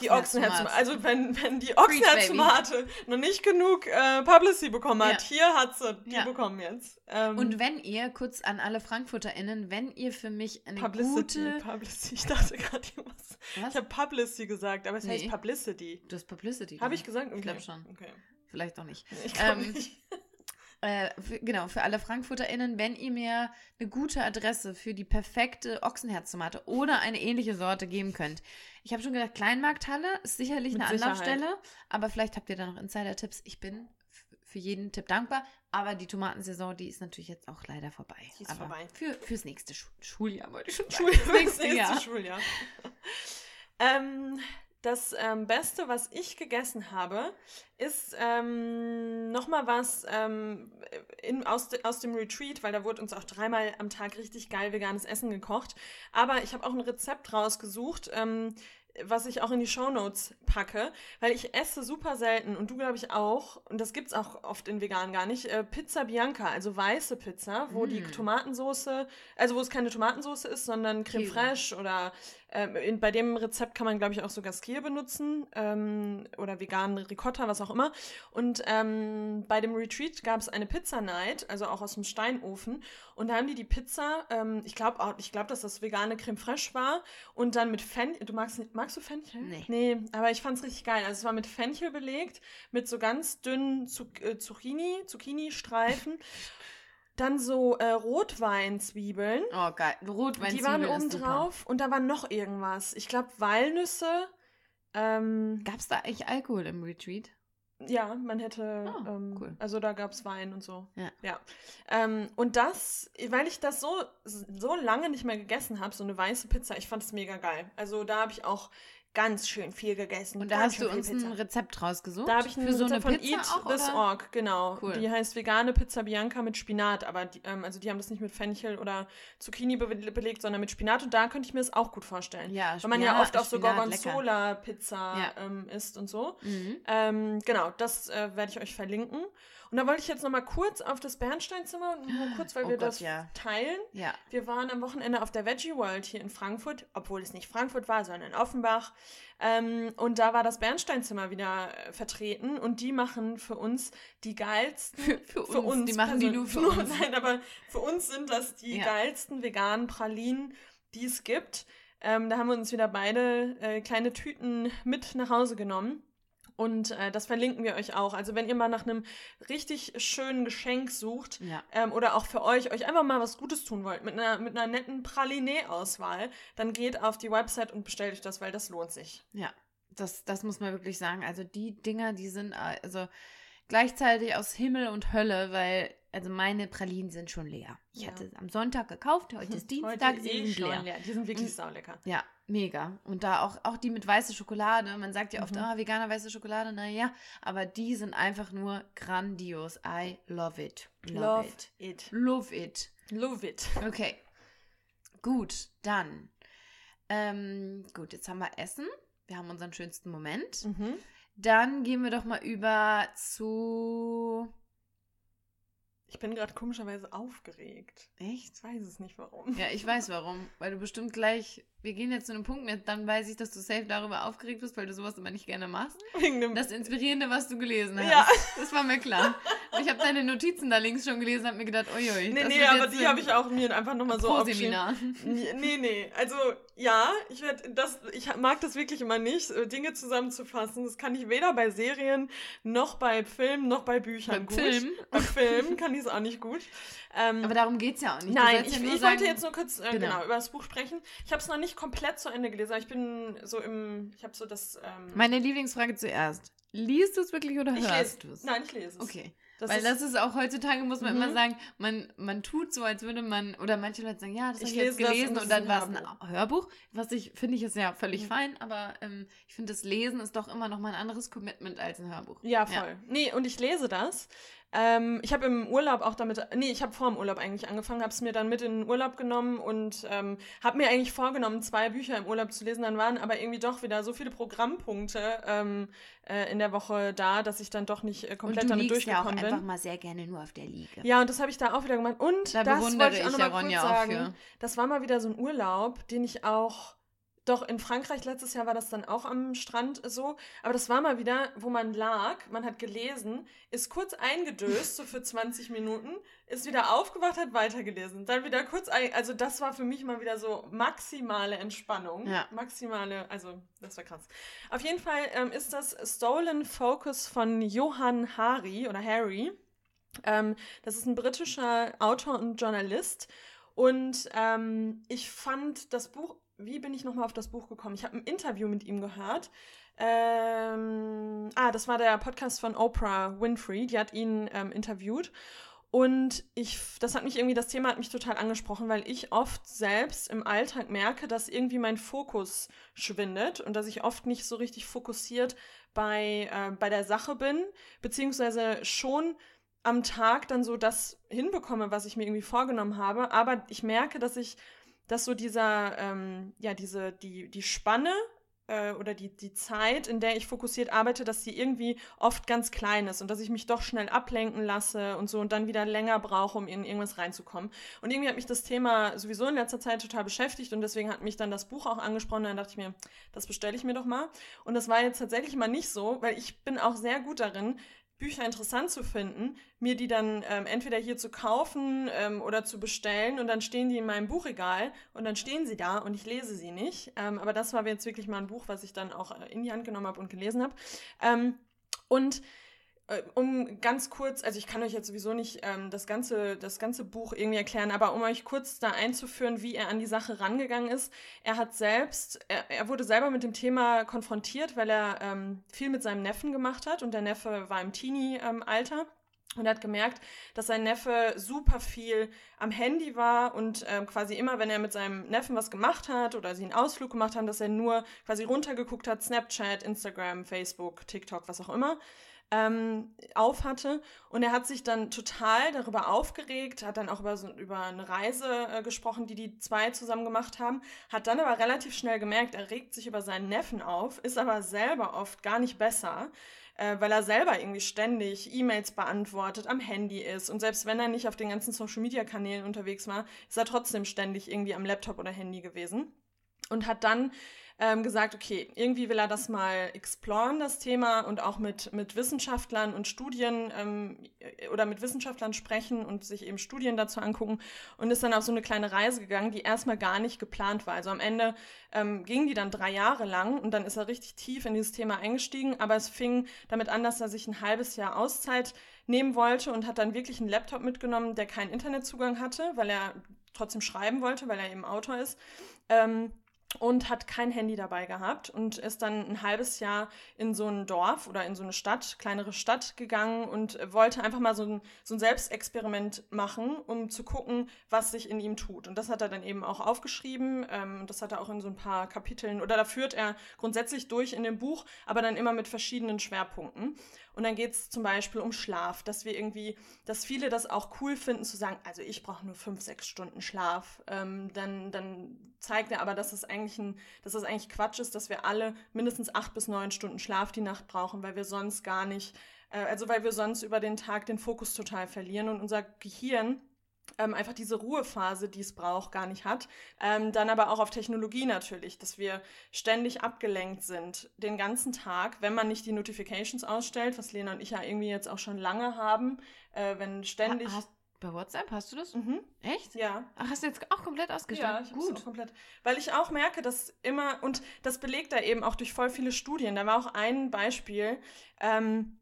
Die Ochsenherztomate. Also wenn, wenn die. Ochsenherztomate noch nicht genug äh, Publicity bekommen hat, Ja. hier hat sie die Ja. bekommen jetzt. Ähm, Und wenn ihr, kurz an alle FrankfurterInnen, wenn ihr für mich eine Publicity, gute... Publicity. Ich dachte gerade irgendwas. Was? Ich habe Publicity gesagt, aber es heißt Nee. Publicity. du hast Publicity Habe ich gesagt. gesagt? Ich glaub Okay. schon. Okay. Vielleicht auch nicht. Ich glaube Ähm, nicht. Äh, für, genau, für alle FrankfurterInnen, wenn ihr mir eine gute Adresse für die perfekte Ochsenherztomate oder eine ähnliche Sorte geben könnt. Ich habe schon gedacht, Kleinmarkthalle ist sicherlich Mit eine Sicherheit. Anlaufstelle, aber vielleicht habt ihr da noch Insider-Tipps. Ich bin für jeden Tipp dankbar, aber die Tomatensaison, die ist natürlich jetzt auch leider vorbei. Die ist aber vorbei. Für, fürs nächste Schu Schuljahr wollte ich schon Schul sagen. [laughs] das [laughs] nächste Jahr. Schuljahr. ähm, das ähm, Beste, was ich gegessen habe, ist ähm, nochmal was ähm, in, aus, de, aus dem Retreat, weil da wurde uns auch dreimal am Tag richtig geil veganes Essen gekocht. Aber ich habe auch ein Rezept rausgesucht, ähm, was ich auch in die Shownotes packe, weil ich esse super selten und du glaube ich auch, und das gibt es auch oft in vegan gar nicht, äh, Pizza Bianca, also weiße Pizza, wo die Mm. Tomatensoße, also wo es keine Tomatensoße ist, sondern Creme fraiche oder ähm, in, bei dem Rezept kann man glaube ich auch sogar Skier benutzen ähm, oder veganen Ricotta, was auch immer. Und ähm, bei dem Retreat gab es eine Pizza Night, also auch aus dem Steinofen und da haben die die Pizza, ähm, ich glaube ich glaube, dass das vegane Creme fraiche war und dann mit Fenchel, du magst, nicht- magst du Fenchel? Nee. Nee, aber ich fand es richtig geil. Also es war mit Fenchel belegt, mit so ganz dünnen Zuc äh, Zucchini, Zucchini-Streifen. [laughs] Dann so äh, Rotweinzwiebeln. Oh, geil. Rotwein Die waren oben drauf und da war noch irgendwas. Ich glaube Walnüsse. Ähm, Gab es da eigentlich Alkohol im Retreat? ja, man hätte, Ah, ähm, cool. also da gab es Wein und so. Ja. ja. Ähm, und das, weil ich das so, so lange nicht mehr gegessen habe, so eine weiße Pizza, ich fand es mega geil. Also da habe ich auch ganz schön viel gegessen. Und da hast du uns Pizza. ein Rezept rausgesucht? Da habe ich ein für so eine Rezept von Pizza Eat auch, This oder? Org, genau. Cool. Die heißt vegane Pizza Bianca mit Spinat, aber die, ähm, also die haben das nicht mit Fenchel oder Zucchini be belegt, sondern mit Spinat und da könnte ich mir das auch gut vorstellen. Ja, Weil man ja, oft auch so Spinat. Gorgonzola-Pizza Ja. ähm, isst und so. Mhm. Ähm, genau, das äh, werde ich euch verlinken. Und da wollte ich jetzt noch mal kurz auf das Bernsteinzimmer, nur kurz, weil Oh wir Gott, das ja. teilen. Ja. Wir waren am Wochenende auf der Veggie World hier in Frankfurt, obwohl es nicht Frankfurt war, sondern in Offenbach. Ähm, und da war das Bernsteinzimmer wieder äh, vertreten und die machen für uns die geilsten. Für, für, uns, Die machen die nur für Nur- uns. [laughs] Nein, aber für uns sind das die Ja. geilsten veganen Pralinen, die es gibt. Ähm, da haben wir uns wieder beide äh, kleine Tüten mit nach Hause genommen. Und äh, das verlinken wir euch auch. Also wenn ihr mal nach einem richtig schönen Geschenk sucht, Ja. ähm, oder auch für euch, euch einfach mal was Gutes tun wollt, mit einer, mit einer netten Praline-Auswahl, dann geht auf die Website und bestellt euch das, weil das lohnt sich. Ja, das, das muss man wirklich sagen. Also die Dinger, die sind äh, also gleichzeitig aus Himmel und Hölle, weil also meine Pralinen sind schon leer. Ich Ja. hatte es am Sonntag gekauft, heute ist [laughs] Dienstag, Heute sie eh sind schon leer. leer. Die sind wirklich saulecker. Ja, mega. Und da auch, auch die mit weißer Schokolade. Man sagt ja oft, Mhm. ah, veganer weiße Schokolade, naja. Aber die sind einfach nur grandios. I love it. Love, Love it. it. Love it. Love it. Okay. Gut, dann. Ähm, gut, jetzt haben wir Essen. Wir haben unseren schönsten Moment. Mhm. Dann gehen wir doch mal über zu. Ich bin gerade komischerweise aufgeregt. Echt? Ich weiß es nicht warum. Ja, ich weiß warum. Weil du bestimmt gleich. Wir gehen jetzt zu einem Punkt, dann weiß ich, dass du safe darüber aufgeregt bist, weil du sowas immer nicht gerne machst. Wegen dem Das Inspirierende, was du gelesen hast. Ja. Das war mir klar. Ich habe deine Notizen da links schon gelesen und habe mir gedacht, uiui. Nee, nee, aber die habe ich auch mir einfach nochmal so aufgeschrieben. Nee, nee, also ja, ich werd, das, ich mag das wirklich immer nicht, äh, Dinge zusammenzufassen. Das kann ich weder bei Serien noch bei Filmen noch bei Büchern Beim gut. Film? Beim [laughs] Film kann ich es auch nicht gut. Ähm, Aber darum geht es ja auch nicht. Nein, ich, ja ich sagen, wollte jetzt nur kurz äh, Genau. genau. über das Buch sprechen. Ich habe es noch nicht komplett zu Ende gelesen, aber ich bin so im, ich habe so das. Ähm, Meine Lieblingsfrage zuerst. Liest du es wirklich oder ich hörst lese. du es? Nein, ich lese es. Okay. Das Weil ist, das ist auch heutzutage, muss man Mhm. immer sagen, man, man tut so, als würde man, oder manche Leute sagen, ja, das habe Ich jetzt gelesen und dann war es ein Hörbuch. Was ich, finde ich, ist ja völlig Mhm. fein, aber ähm, ich finde, das Lesen ist doch immer noch mal ein anderes Commitment als ein Hörbuch. Ja, voll. Nee, und ich lese das. Ähm, ich habe im Urlaub auch damit, nee, ich habe vor dem Urlaub eigentlich angefangen, habe es mir dann mit in den Urlaub genommen und ähm, habe mir eigentlich vorgenommen, zwei Bücher im Urlaub zu lesen. Dann waren aber irgendwie doch wieder so viele Programmpunkte ähm, äh, in der Woche da, dass ich dann doch nicht äh, Und komplett du damit liegst ja auch durchgekommen einfach bin. mal sehr gerne nur auf der Liege. Ja, und das habe ich da auch wieder gemacht. Und Da das wollte ich auch ich noch ja mal kurz sagen. für. Das war mal wieder so ein Urlaub, den ich auch. Doch, in Frankreich letztes Jahr war das dann auch am Strand so. Aber das war mal wieder, wo man lag, man hat gelesen, ist kurz eingedöst, so für [laughs] 20 Minuten, ist wieder aufgewacht, hat weitergelesen. Dann wieder kurz ein. Also, das war für mich mal wieder so maximale Entspannung. Ja. Maximale, also, das war krass. Auf jeden Fall ähm, ist das Stolen Focus von Johann Hari oder Harry. Ähm, das ist ein britischer Autor und Journalist. Und ähm, ich fand das Buch, wie bin ich nochmal auf das Buch gekommen? Ich habe ein Interview mit ihm gehört. Ähm, ah, das war der Podcast von Oprah Winfrey, die hat ihn ähm, interviewt. Und ich, das hat mich irgendwie, das Thema hat mich total angesprochen, weil ich oft selbst im Alltag merke, dass irgendwie mein Fokus schwindet und dass ich oft nicht so richtig fokussiert bei, äh, bei der Sache bin, beziehungsweise schon am Tag dann so das hinbekomme, was ich mir irgendwie vorgenommen habe. Aber ich merke, dass ich, dass so dieser, ähm, ja, diese, die, die Spanne äh, oder die, die Zeit, in der ich fokussiert arbeite, dass die irgendwie oft ganz klein ist und dass ich mich doch schnell ablenken lasse und so und dann wieder länger brauche, um in irgendwas reinzukommen. Und irgendwie hat mich das Thema sowieso in letzter Zeit total beschäftigt und deswegen hat mich dann das Buch auch angesprochen. Dann dachte ich mir, das bestelle ich mir doch mal. Und das war jetzt tatsächlich mal nicht so, weil ich bin auch sehr gut darin, Bücher interessant zu finden, mir die dann ähm, entweder hier zu kaufen ähm, oder zu bestellen und dann stehen die in meinem Buchregal und dann stehen sie da und ich lese sie nicht. Ähm, aber das war jetzt wirklich mal ein Buch, was ich dann auch äh, in die Hand genommen habe und gelesen habe. Ähm, und um ganz kurz, also ich kann euch jetzt sowieso nicht ähm, das, ganze, das ganze Buch irgendwie erklären, aber um euch kurz da einzuführen, wie er an die Sache rangegangen ist. Er hat selbst, er, er wurde selber mit dem Thema konfrontiert, weil er ähm, viel mit seinem Neffen gemacht hat und der Neffe war im Teenie-Alter. Und er hat gemerkt, dass sein Neffe super viel am Handy war und ähm, quasi immer, wenn er mit seinem Neffen was gemacht hat oder sie einen Ausflug gemacht haben, dass er nur quasi runtergeguckt hat, Snapchat, Instagram, Facebook, TikTok, was auch immer ähm, auf hatte. Und er hat sich dann total darüber aufgeregt, hat dann auch über, so, über eine Reise äh, gesprochen, die die zwei zusammen gemacht haben, hat dann aber relativ schnell gemerkt, er regt sich über seinen Neffen auf, ist aber selber oft gar nicht besser. Äh, weil er selber irgendwie ständig E-Mails beantwortet, am Handy ist. Und selbst wenn er nicht auf den ganzen Social-Media-Kanälen unterwegs war, ist er trotzdem ständig irgendwie am Laptop oder Handy gewesen. Und hat dann ähm, gesagt, okay, irgendwie will er das mal exploren, das Thema, und auch mit, mit Wissenschaftlern und Studien ähm, oder mit Wissenschaftlern sprechen und sich eben Studien dazu angucken und ist dann auf so eine kleine Reise gegangen, die erstmal gar nicht geplant war. Also am Ende ähm, ging die dann drei Jahre lang und dann ist er richtig tief in dieses Thema eingestiegen, aber es fing damit an, dass er sich ein halbes Jahr Auszeit nehmen wollte und hat dann wirklich einen Laptop mitgenommen, der keinen Internetzugang hatte, weil er trotzdem schreiben wollte, weil er eben Autor ist. Ähm, und hat kein Handy dabei gehabt und ist dann ein halbes Jahr in so ein Dorf oder in so eine Stadt, kleinere Stadt gegangen und wollte einfach mal so ein, so ein Selbstexperiment machen, um zu gucken, was sich in ihm tut. Und das hat er dann eben auch aufgeschrieben. Ähm, das hat er auch in so ein paar Kapiteln oder da führt er grundsätzlich durch in dem Buch, aber dann immer mit verschiedenen Schwerpunkten. Und dann geht es zum Beispiel um Schlaf, dass wir irgendwie, dass viele das auch cool finden zu sagen, also ich brauche nur fünf, sechs Stunden Schlaf. Ähm, dann, dann zeigt er aber, dass es eigentlich ein, dass das eigentlich Quatsch ist, dass wir alle mindestens acht bis neun Stunden Schlaf die Nacht brauchen, weil wir sonst gar nicht, äh, also weil wir sonst über den Tag den Fokus total verlieren und unser Gehirn ähm, einfach diese Ruhephase, die es braucht, gar nicht hat. Ähm, dann aber auch auf Technologie natürlich, dass wir ständig abgelenkt sind den ganzen Tag, wenn man nicht die Notifications ausstellt, was Lena und ich ja irgendwie jetzt auch schon lange haben, äh, wenn ständig... Ha, hast, bei WhatsApp hast du das? Mhm. Echt? Ja. Ach, hast du jetzt auch komplett ausgestellt? Ja, ich Gut. Auch komplett. Weil ich auch merke, dass immer, und das belegt er eben auch durch voll viele Studien. Da war auch ein Beispiel, ähm,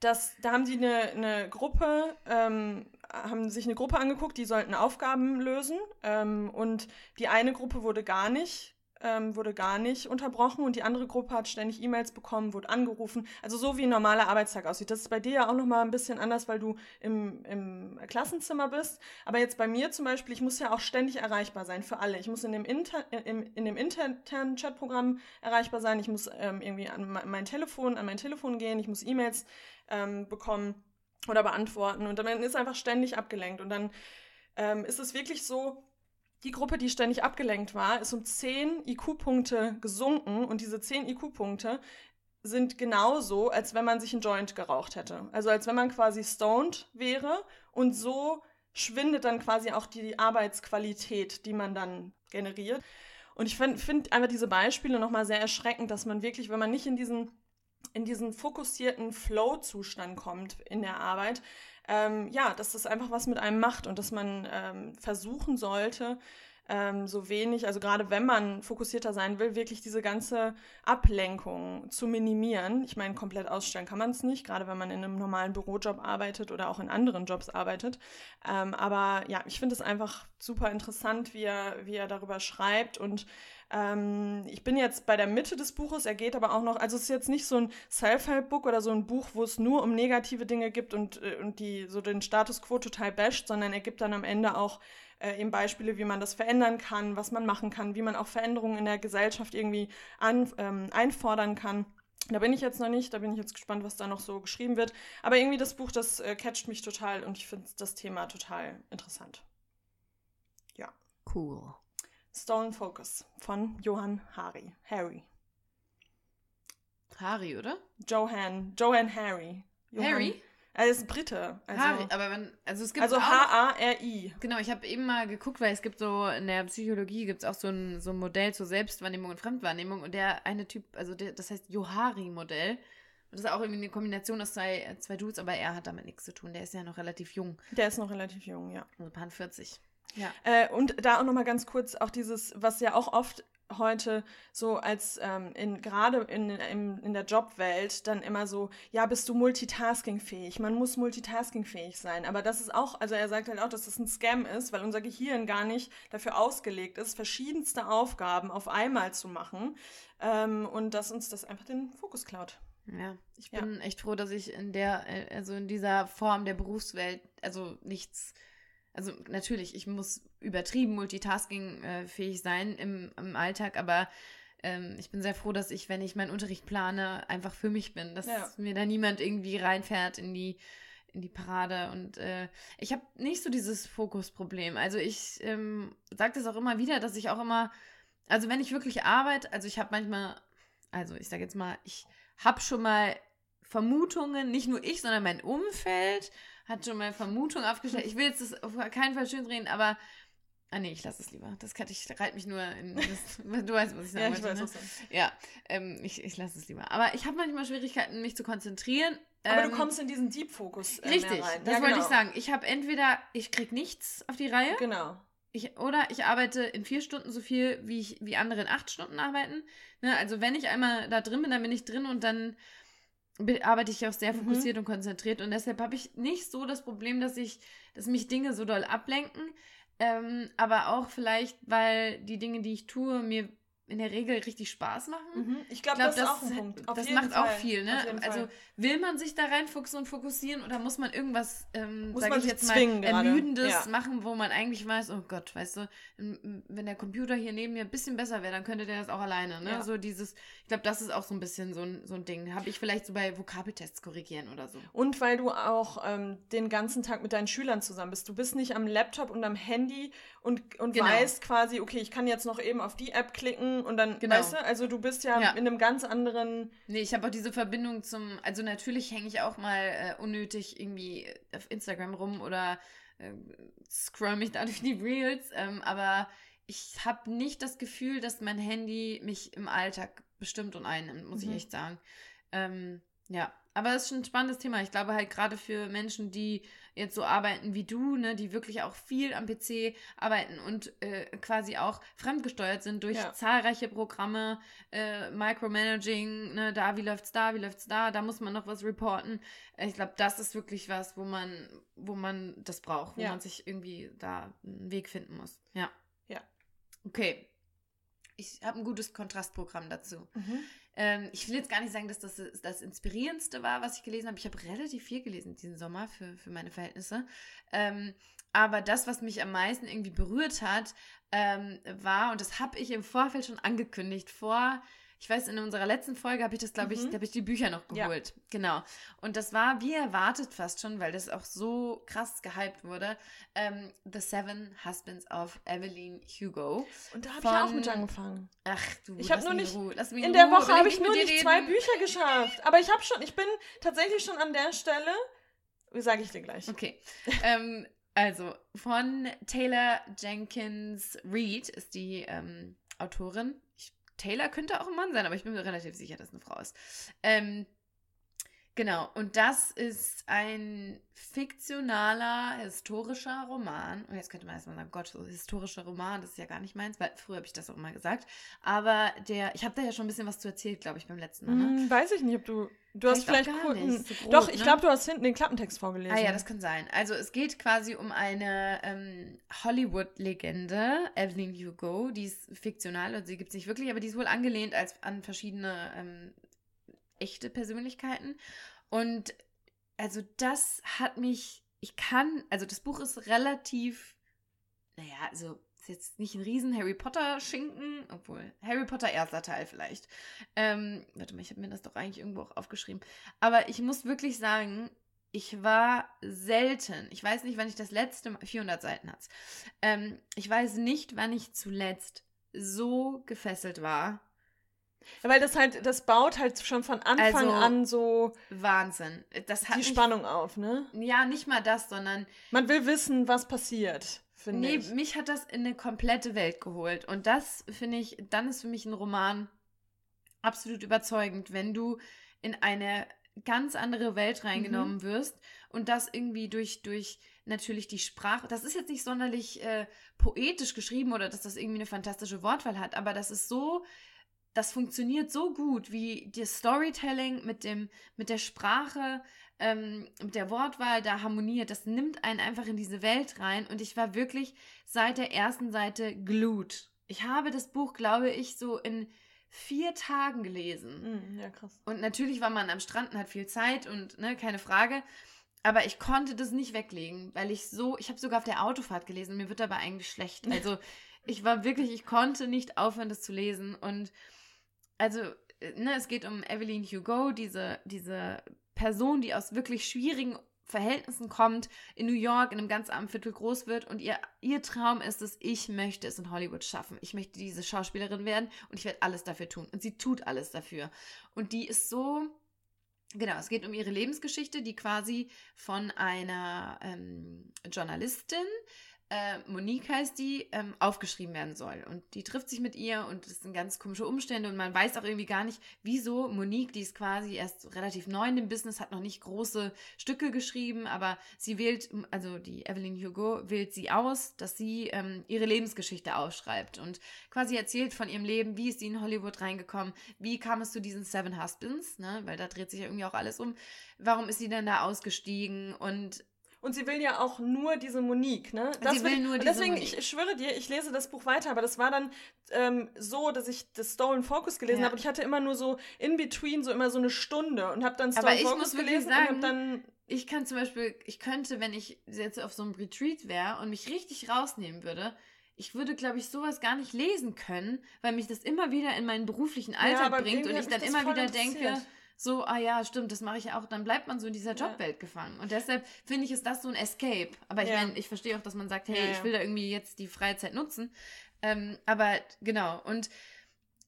dass, da haben sie eine, eine Gruppe ähm, haben sich eine Gruppe angeguckt, die sollten Aufgaben lösen ähm, und die eine Gruppe wurde gar nicht ähm, wurde gar nicht unterbrochen und die andere Gruppe hat ständig E-Mails bekommen, wurde angerufen. Also so wie ein normaler Arbeitstag aussieht. Das ist bei dir ja auch nochmal ein bisschen anders, weil du im, im Klassenzimmer bist. Aber jetzt bei mir zum Beispiel, ich muss ja auch ständig erreichbar sein für alle. Ich muss in dem, Inter in, in dem internen Chatprogramm erreichbar sein. Ich muss ähm, irgendwie an mein Telefon, an mein Telefon gehen. Ich muss E-Mails ähm, bekommen oder beantworten. Und man ist einfach ständig abgelenkt. Und dann ähm, ist es wirklich so, die Gruppe, die ständig abgelenkt war, ist um 10 IQ-Punkte gesunken. Und diese 10 IQ-Punkte sind genauso, als wenn man sich ein Joint geraucht hätte. Also als wenn man quasi stoned wäre. Und so schwindet dann quasi auch die Arbeitsqualität, die man dann generiert. Und ich finde find einfach diese Beispiele nochmal sehr erschreckend, dass man wirklich, wenn man nicht in diesen in diesen fokussierten Flow-Zustand kommt in der Arbeit, ähm, ja, dass das einfach was mit einem macht und dass man ähm, versuchen sollte, ähm, so wenig, also gerade wenn man fokussierter sein will, wirklich diese ganze Ablenkung zu minimieren. Ich meine, komplett ausstellen kann man es nicht, gerade wenn man in einem normalen Bürojob arbeitet oder auch in anderen Jobs arbeitet. Ähm, aber ja, ich finde es einfach super interessant, wie er, wie er darüber schreibt und ähm, ich bin jetzt bei der Mitte des Buches, er geht aber auch noch, also es ist jetzt nicht so ein Self-Help-Book oder so ein Buch, wo es nur um negative Dinge gibt und, äh, und die so den Status quo total basht, sondern er gibt dann am Ende auch äh, eben Beispiele, wie man das verändern kann, was man machen kann, wie man auch Veränderungen in der Gesellschaft irgendwie an, ähm, einfordern kann. Da bin ich jetzt noch nicht, da bin ich jetzt gespannt, was da noch so geschrieben wird. Aber irgendwie das Buch, das äh, catcht mich total und ich finde das Thema total interessant. Ja. Cool. Stolen Focus von Johann Hari. Harry. Harry, oder? Johan. Johan Harry. Johann, Harry? Er ist Brite. Also, Harry, aber wenn, also es gibt Also H-A-R-I. Genau, ich habe eben mal geguckt, weil es gibt so, in der Psychologie gibt es auch so ein, so ein Modell zur Selbstwahrnehmung und Fremdwahrnehmung und der eine Typ, also der, das heißt Johari-Modell. Und das ist auch irgendwie eine Kombination aus zwei, zwei Dudes, aber er hat damit nichts zu tun. Der ist ja noch relativ jung. Der ist noch relativ jung, ja. Also paar 40. Ja. Äh, und da auch nochmal ganz kurz auch dieses, was ja auch oft heute so als ähm, in gerade in, in, in der Jobwelt dann immer so, ja, bist du multitaskingfähig? Man muss multitaskingfähig sein. Aber das ist auch, also er sagt halt auch, dass das ein Scam ist, weil unser Gehirn gar nicht dafür ausgelegt ist, verschiedenste Aufgaben auf einmal zu machen ähm, und dass uns das einfach den Fokus klaut. Ja, ich bin ja. echt froh, dass ich in der, äh, also in dieser Form der Berufswelt, also nichts also natürlich, ich muss übertrieben multitaskingfähig äh, sein im, im Alltag, aber ähm, ich bin sehr froh, dass ich, wenn ich meinen Unterricht plane, einfach für mich bin, dass ja. mir da niemand irgendwie reinfährt in die in die Parade und äh, ich habe nicht so dieses Fokusproblem. Also ich ähm, sage das auch immer wieder, dass ich auch immer, also wenn ich wirklich arbeite, also ich habe manchmal, also ich sage jetzt mal, ich habe schon mal Vermutungen, nicht nur ich, sondern mein Umfeld hat schon mal Vermutung aufgestellt. Ich will jetzt das auf keinen Fall schön reden, aber. Ah nee, ich lasse es lieber. Das kann ich reite mich nur in das, [laughs] Du weißt, was ich sagen ja, ich weiß, ne? Ja, ähm, ich, ich lasse es lieber. Aber ich habe manchmal Schwierigkeiten, mich zu konzentrieren. Aber ähm, du kommst in diesen Deep-Fokus äh, Richtig, rein. das ja, wollte genau. ich sagen. Ich habe entweder, ich kriege nichts auf die Reihe. Genau. Ich, oder ich arbeite in vier Stunden so viel, wie, ich, wie andere in acht Stunden arbeiten. Ne? Also wenn ich einmal da drin bin, dann bin ich drin und dann arbeite ich auch sehr mhm. fokussiert mhm. und konzentriert und deshalb habe ich nicht so das Problem, dass ich, dass mich Dinge so doll ablenken, ähm, aber auch vielleicht, weil die Dinge, die ich tue, mir in der Regel richtig Spaß machen. Mhm. Ich glaube, glaub, das, ist auch ein Punkt. Auf das macht Fall. auch viel, ne? Also will man sich da reinfuchsen und fokussieren oder muss man irgendwas, ähm, Muss sag man ich jetzt mal. Ermüdendes Ja. machen, wo man eigentlich weiß, oh Gott, weißt du, wenn der Computer hier neben mir ein bisschen besser wäre, dann könnte der das auch alleine, ne? Ja. So dieses, ich glaube, das ist auch so ein bisschen so ein, so ein Ding. Habe ich vielleicht so bei Vokabeltests korrigieren oder so. Und weil du auch ähm, den ganzen Tag mit deinen Schülern zusammen bist. Du bist nicht am Laptop und am Handy und, und Genau. weißt quasi, okay, ich kann jetzt noch eben auf die App klicken und dann, Genau. weißt du, also du bist ja, Ja. in einem ganz anderen. Nee, ich habe auch diese Verbindung zum, also natürlich hänge ich auch mal äh, unnötig irgendwie auf Instagram rum oder äh, scroll mich da [laughs] durch die Reels, ähm, aber ich habe nicht das Gefühl, dass mein Handy mich im Alltag bestimmt und einnimmt, muss Mhm. ich echt sagen. Ähm, ja, aber es ist schon ein spannendes Thema. Ich glaube halt gerade für Menschen, die jetzt so arbeiten wie du, ne, die wirklich auch viel am PC arbeiten und äh, quasi auch fremdgesteuert sind durch Ja. zahlreiche Programme, äh, Micromanaging, ne, da, wie läuft's da, wie läuft's da, da muss man noch was reporten. Ich glaube, das ist wirklich was, wo man, wo man das braucht, wo Ja. man sich irgendwie da einen Weg finden muss. Ja. Ja. Okay. Ich habe ein gutes Kontrastprogramm dazu. Ähm, ich will jetzt gar nicht sagen, dass das das Inspirierendste war, was ich gelesen habe. Ich habe relativ viel gelesen diesen Sommer für, für meine Verhältnisse. Ähm, aber das, was mich am meisten irgendwie berührt hat, ähm, war, und das habe ich im Vorfeld schon angekündigt, vor, ich weiß, in unserer letzten Folge habe ich das, glaube ich, Mhm. da habe ich die Bücher noch Ja. geholt. Genau. Und das war, wie erwartet fast schon, weil das auch so krass gehypt wurde, ähm, The Seven Husbands of Evelyn Hugo. Und da habe ich auch mit angefangen. Ach du, Ich hab lass nur nicht- Ruhe, In der Woche habe ich nur nicht zwei reden. Bücher geschafft. [laughs] Aber ich habe schon, ich bin tatsächlich schon an der Stelle, sage ich dir gleich. Okay. ähm, also, von Taylor Jenkins Reid ist die ähm, Autorin. Taylor könnte auch ein Mann sein, aber ich bin mir relativ sicher, dass es eine Frau ist. Ähm, genau, und das ist ein fiktionaler, historischer Roman. Und jetzt könnte man erstmal sagen, Gott, so historischer Roman, das ist ja gar nicht meins, weil früher habe ich das auch immer gesagt. Aber der, ich habe da ja schon ein bisschen was zu erzählt, glaube ich, beim letzten Mal. Ne? Hm, weiß ich nicht, ob du. Du hast Vielleicht gar nicht, so grob, Doch, ich ne? glaube, du hast hinten den Klappentext vorgelesen. Ah ja, das kann sein. Also es geht quasi um eine ähm, Hollywood-Legende, Evelyn Hugo, die ist fiktional und sie gibt es nicht wirklich, aber die ist wohl angelehnt als an verschiedene ähm, echte Persönlichkeiten. Und also das hat mich, ich kann, also das Buch ist relativ, naja, also ist jetzt nicht ein riesen Harry Potter Schinken, obwohl Harry Potter erster Teil vielleicht. Ähm, warte mal, ich habe mir das doch eigentlich irgendwo auch aufgeschrieben. Aber ich muss wirklich sagen, ich war selten, ich weiß nicht, wann ich das letzte Mal, 400 Seiten hat's, ähm, ich weiß nicht, wann ich zuletzt so gefesselt war. Ja, weil das halt, das baut halt schon von Anfang Also, an so Wahnsinn. Das hat die mich, Spannung auf, ne? Ja, nicht mal das, sondern Man will wissen, was passiert, finde nee, ich. mich hat das in eine komplette Welt geholt. Und das finde ich, dann ist für mich ein Roman absolut überzeugend, wenn du in eine ganz andere Welt reingenommen Mhm. wirst und das irgendwie durch, durch natürlich die Sprache, das ist jetzt nicht sonderlich äh, poetisch geschrieben oder dass das irgendwie eine fantastische Wortwahl hat, aber das ist so, das funktioniert so gut, wie das Storytelling mit dem, mit der Sprache, ähm, mit der Wortwahl da harmoniert. Das nimmt einen einfach in diese Welt rein und ich war wirklich seit der ersten Seite glued. Ich habe das Buch, glaube ich, so in vier Tagen gelesen. Hm, ja, krass. Und natürlich war man am Strand und hat viel Zeit und ne, keine Frage. Aber ich konnte das nicht weglegen, weil ich so, ich habe sogar auf der Autofahrt gelesen, mir wird aber eigentlich schlecht. [laughs] Also ich war wirklich, ich konnte nicht aufhören, das zu lesen. Und also, äh, ne, es geht um Evelyn Hugo, diese, diese Person, die aus wirklich schwierigen Verhältnissen kommt, in New York, in einem ganz armen Viertel groß wird und ihr, ihr Traum ist es, ich möchte es in Hollywood schaffen. Ich möchte diese Schauspielerin werden und ich werde alles dafür tun. Und sie tut alles dafür. Und die ist so, genau, es geht um ihre Lebensgeschichte, die quasi von einer ähm, Journalistin, äh, Monique heißt die, ähm, aufgeschrieben werden soll. Und die trifft sich mit ihr und das sind ganz komische Umstände und man weiß auch irgendwie gar nicht, wieso Monique, die ist quasi erst relativ neu in dem Business, hat noch nicht große Stücke geschrieben, aber sie wählt, also die Evelyn Hugo wählt sie aus, dass sie ähm, ihre Lebensgeschichte aufschreibt und quasi erzählt von ihrem Leben, wie ist sie in Hollywood reingekommen, wie kam es zu diesen Seven Husbands, ne, weil da dreht sich ja irgendwie auch alles um, warum ist sie denn da ausgestiegen und Und sie will ja auch nur diese Monique, ne? Das sie will ich, nur und diese deswegen, Monique. ich schwöre dir, ich lese das Buch weiter, aber das war dann ähm, so, dass ich das Stolen Focus gelesen Ja. habe und ich hatte immer nur so in between so immer so eine Stunde und habe dann Aber Stolen ich Focus gelesen und sagen, habe dann Ich kann zum Beispiel, ich könnte, wenn ich jetzt auf so einem Retreat wäre und mich richtig rausnehmen würde, ich würde, glaube ich, sowas gar nicht lesen können, weil mich das immer wieder in meinen beruflichen Alltag aber bringt und ich dann immer wieder denke, so, ah ja, stimmt, das mache ich ja auch, dann bleibt man so in dieser Ja. Jobwelt gefangen. Und deshalb finde ich, ist das so ein Escape. Aber ich Ja. meine, ich verstehe auch, dass man sagt, hey, Ja, ja. ich will da irgendwie jetzt die Freizeit nutzen. Ähm, aber genau, und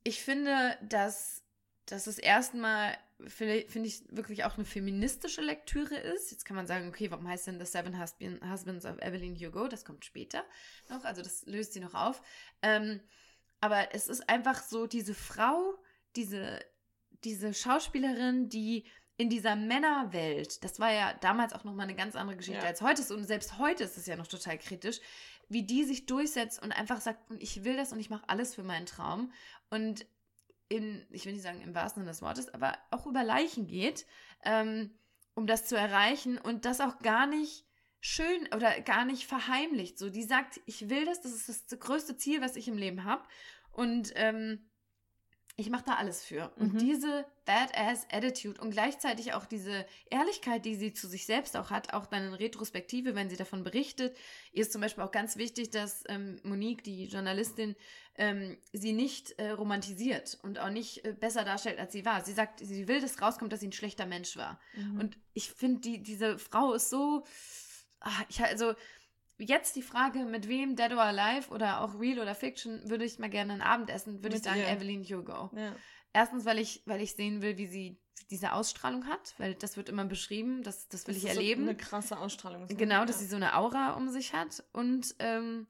ich finde, dass das das erste Mal, finde ich, wirklich auch eine feministische Lektüre ist. Jetzt kann man sagen, okay, warum heißt denn The Seven Husband, Husbands of Evelyn Hugo? Das kommt später noch, also das löst sie noch auf. Ähm, aber es ist einfach so, diese Frau, diese, diese Schauspielerin, die in dieser Männerwelt, das war ja damals auch nochmal eine ganz andere Geschichte Ja. als heute ist und selbst heute ist es ja noch total kritisch, wie die sich durchsetzt und einfach sagt, ich will das und ich mache alles für meinen Traum und in, ich will nicht sagen im wahrsten Sinne des Wortes, aber auch über Leichen geht, ähm, um das zu erreichen und das auch gar nicht schön oder gar nicht verheimlicht. So, die sagt, ich will das, das ist das größte Ziel, was ich im Leben habe und ähm, ich mache da alles für. Und Mhm. diese Badass Attitude und gleichzeitig auch diese Ehrlichkeit, die sie zu sich selbst auch hat, auch dann in Retrospektive, wenn sie davon berichtet, ihr ist zum Beispiel auch ganz wichtig, dass ähm, Monique, die Journalistin, ähm, sie nicht äh, romantisiert und auch nicht äh, besser darstellt, als sie war. Sie sagt, sie will, dass rauskommt, dass sie ein schlechter Mensch war. Mhm. Und ich finde, die, diese Frau ist so. Ah, ich, also, jetzt die Frage, mit wem, Dead or Alive oder auch Real oder Fiction, würde ich mal gerne ein Abendessen, würde ich sagen, ihr. Evelyn Hugo. ja. Erstens, weil ich, weil ich sehen will, wie sie diese Ausstrahlung hat, weil das wird immer beschrieben, das, das will Das ich ist erleben. So eine krasse Ausstrahlung. Genau, dass sie so eine Aura um sich hat und ähm,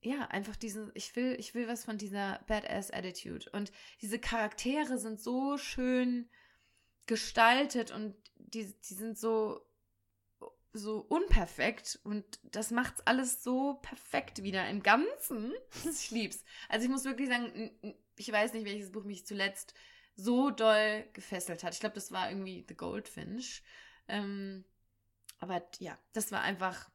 ja, einfach diese, ich will, ich will was von dieser Badass-Attitude. Und diese Charaktere sind so schön gestaltet und die, die sind so, so unperfekt und das macht's alles so perfekt wieder im Ganzen. [laughs] Ich lieb's. Also ich muss wirklich sagen, ich weiß nicht, welches Buch mich zuletzt so doll gefesselt hat. Ich glaube, das war irgendwie The Goldfinch. Ähm, aber ja, das war einfach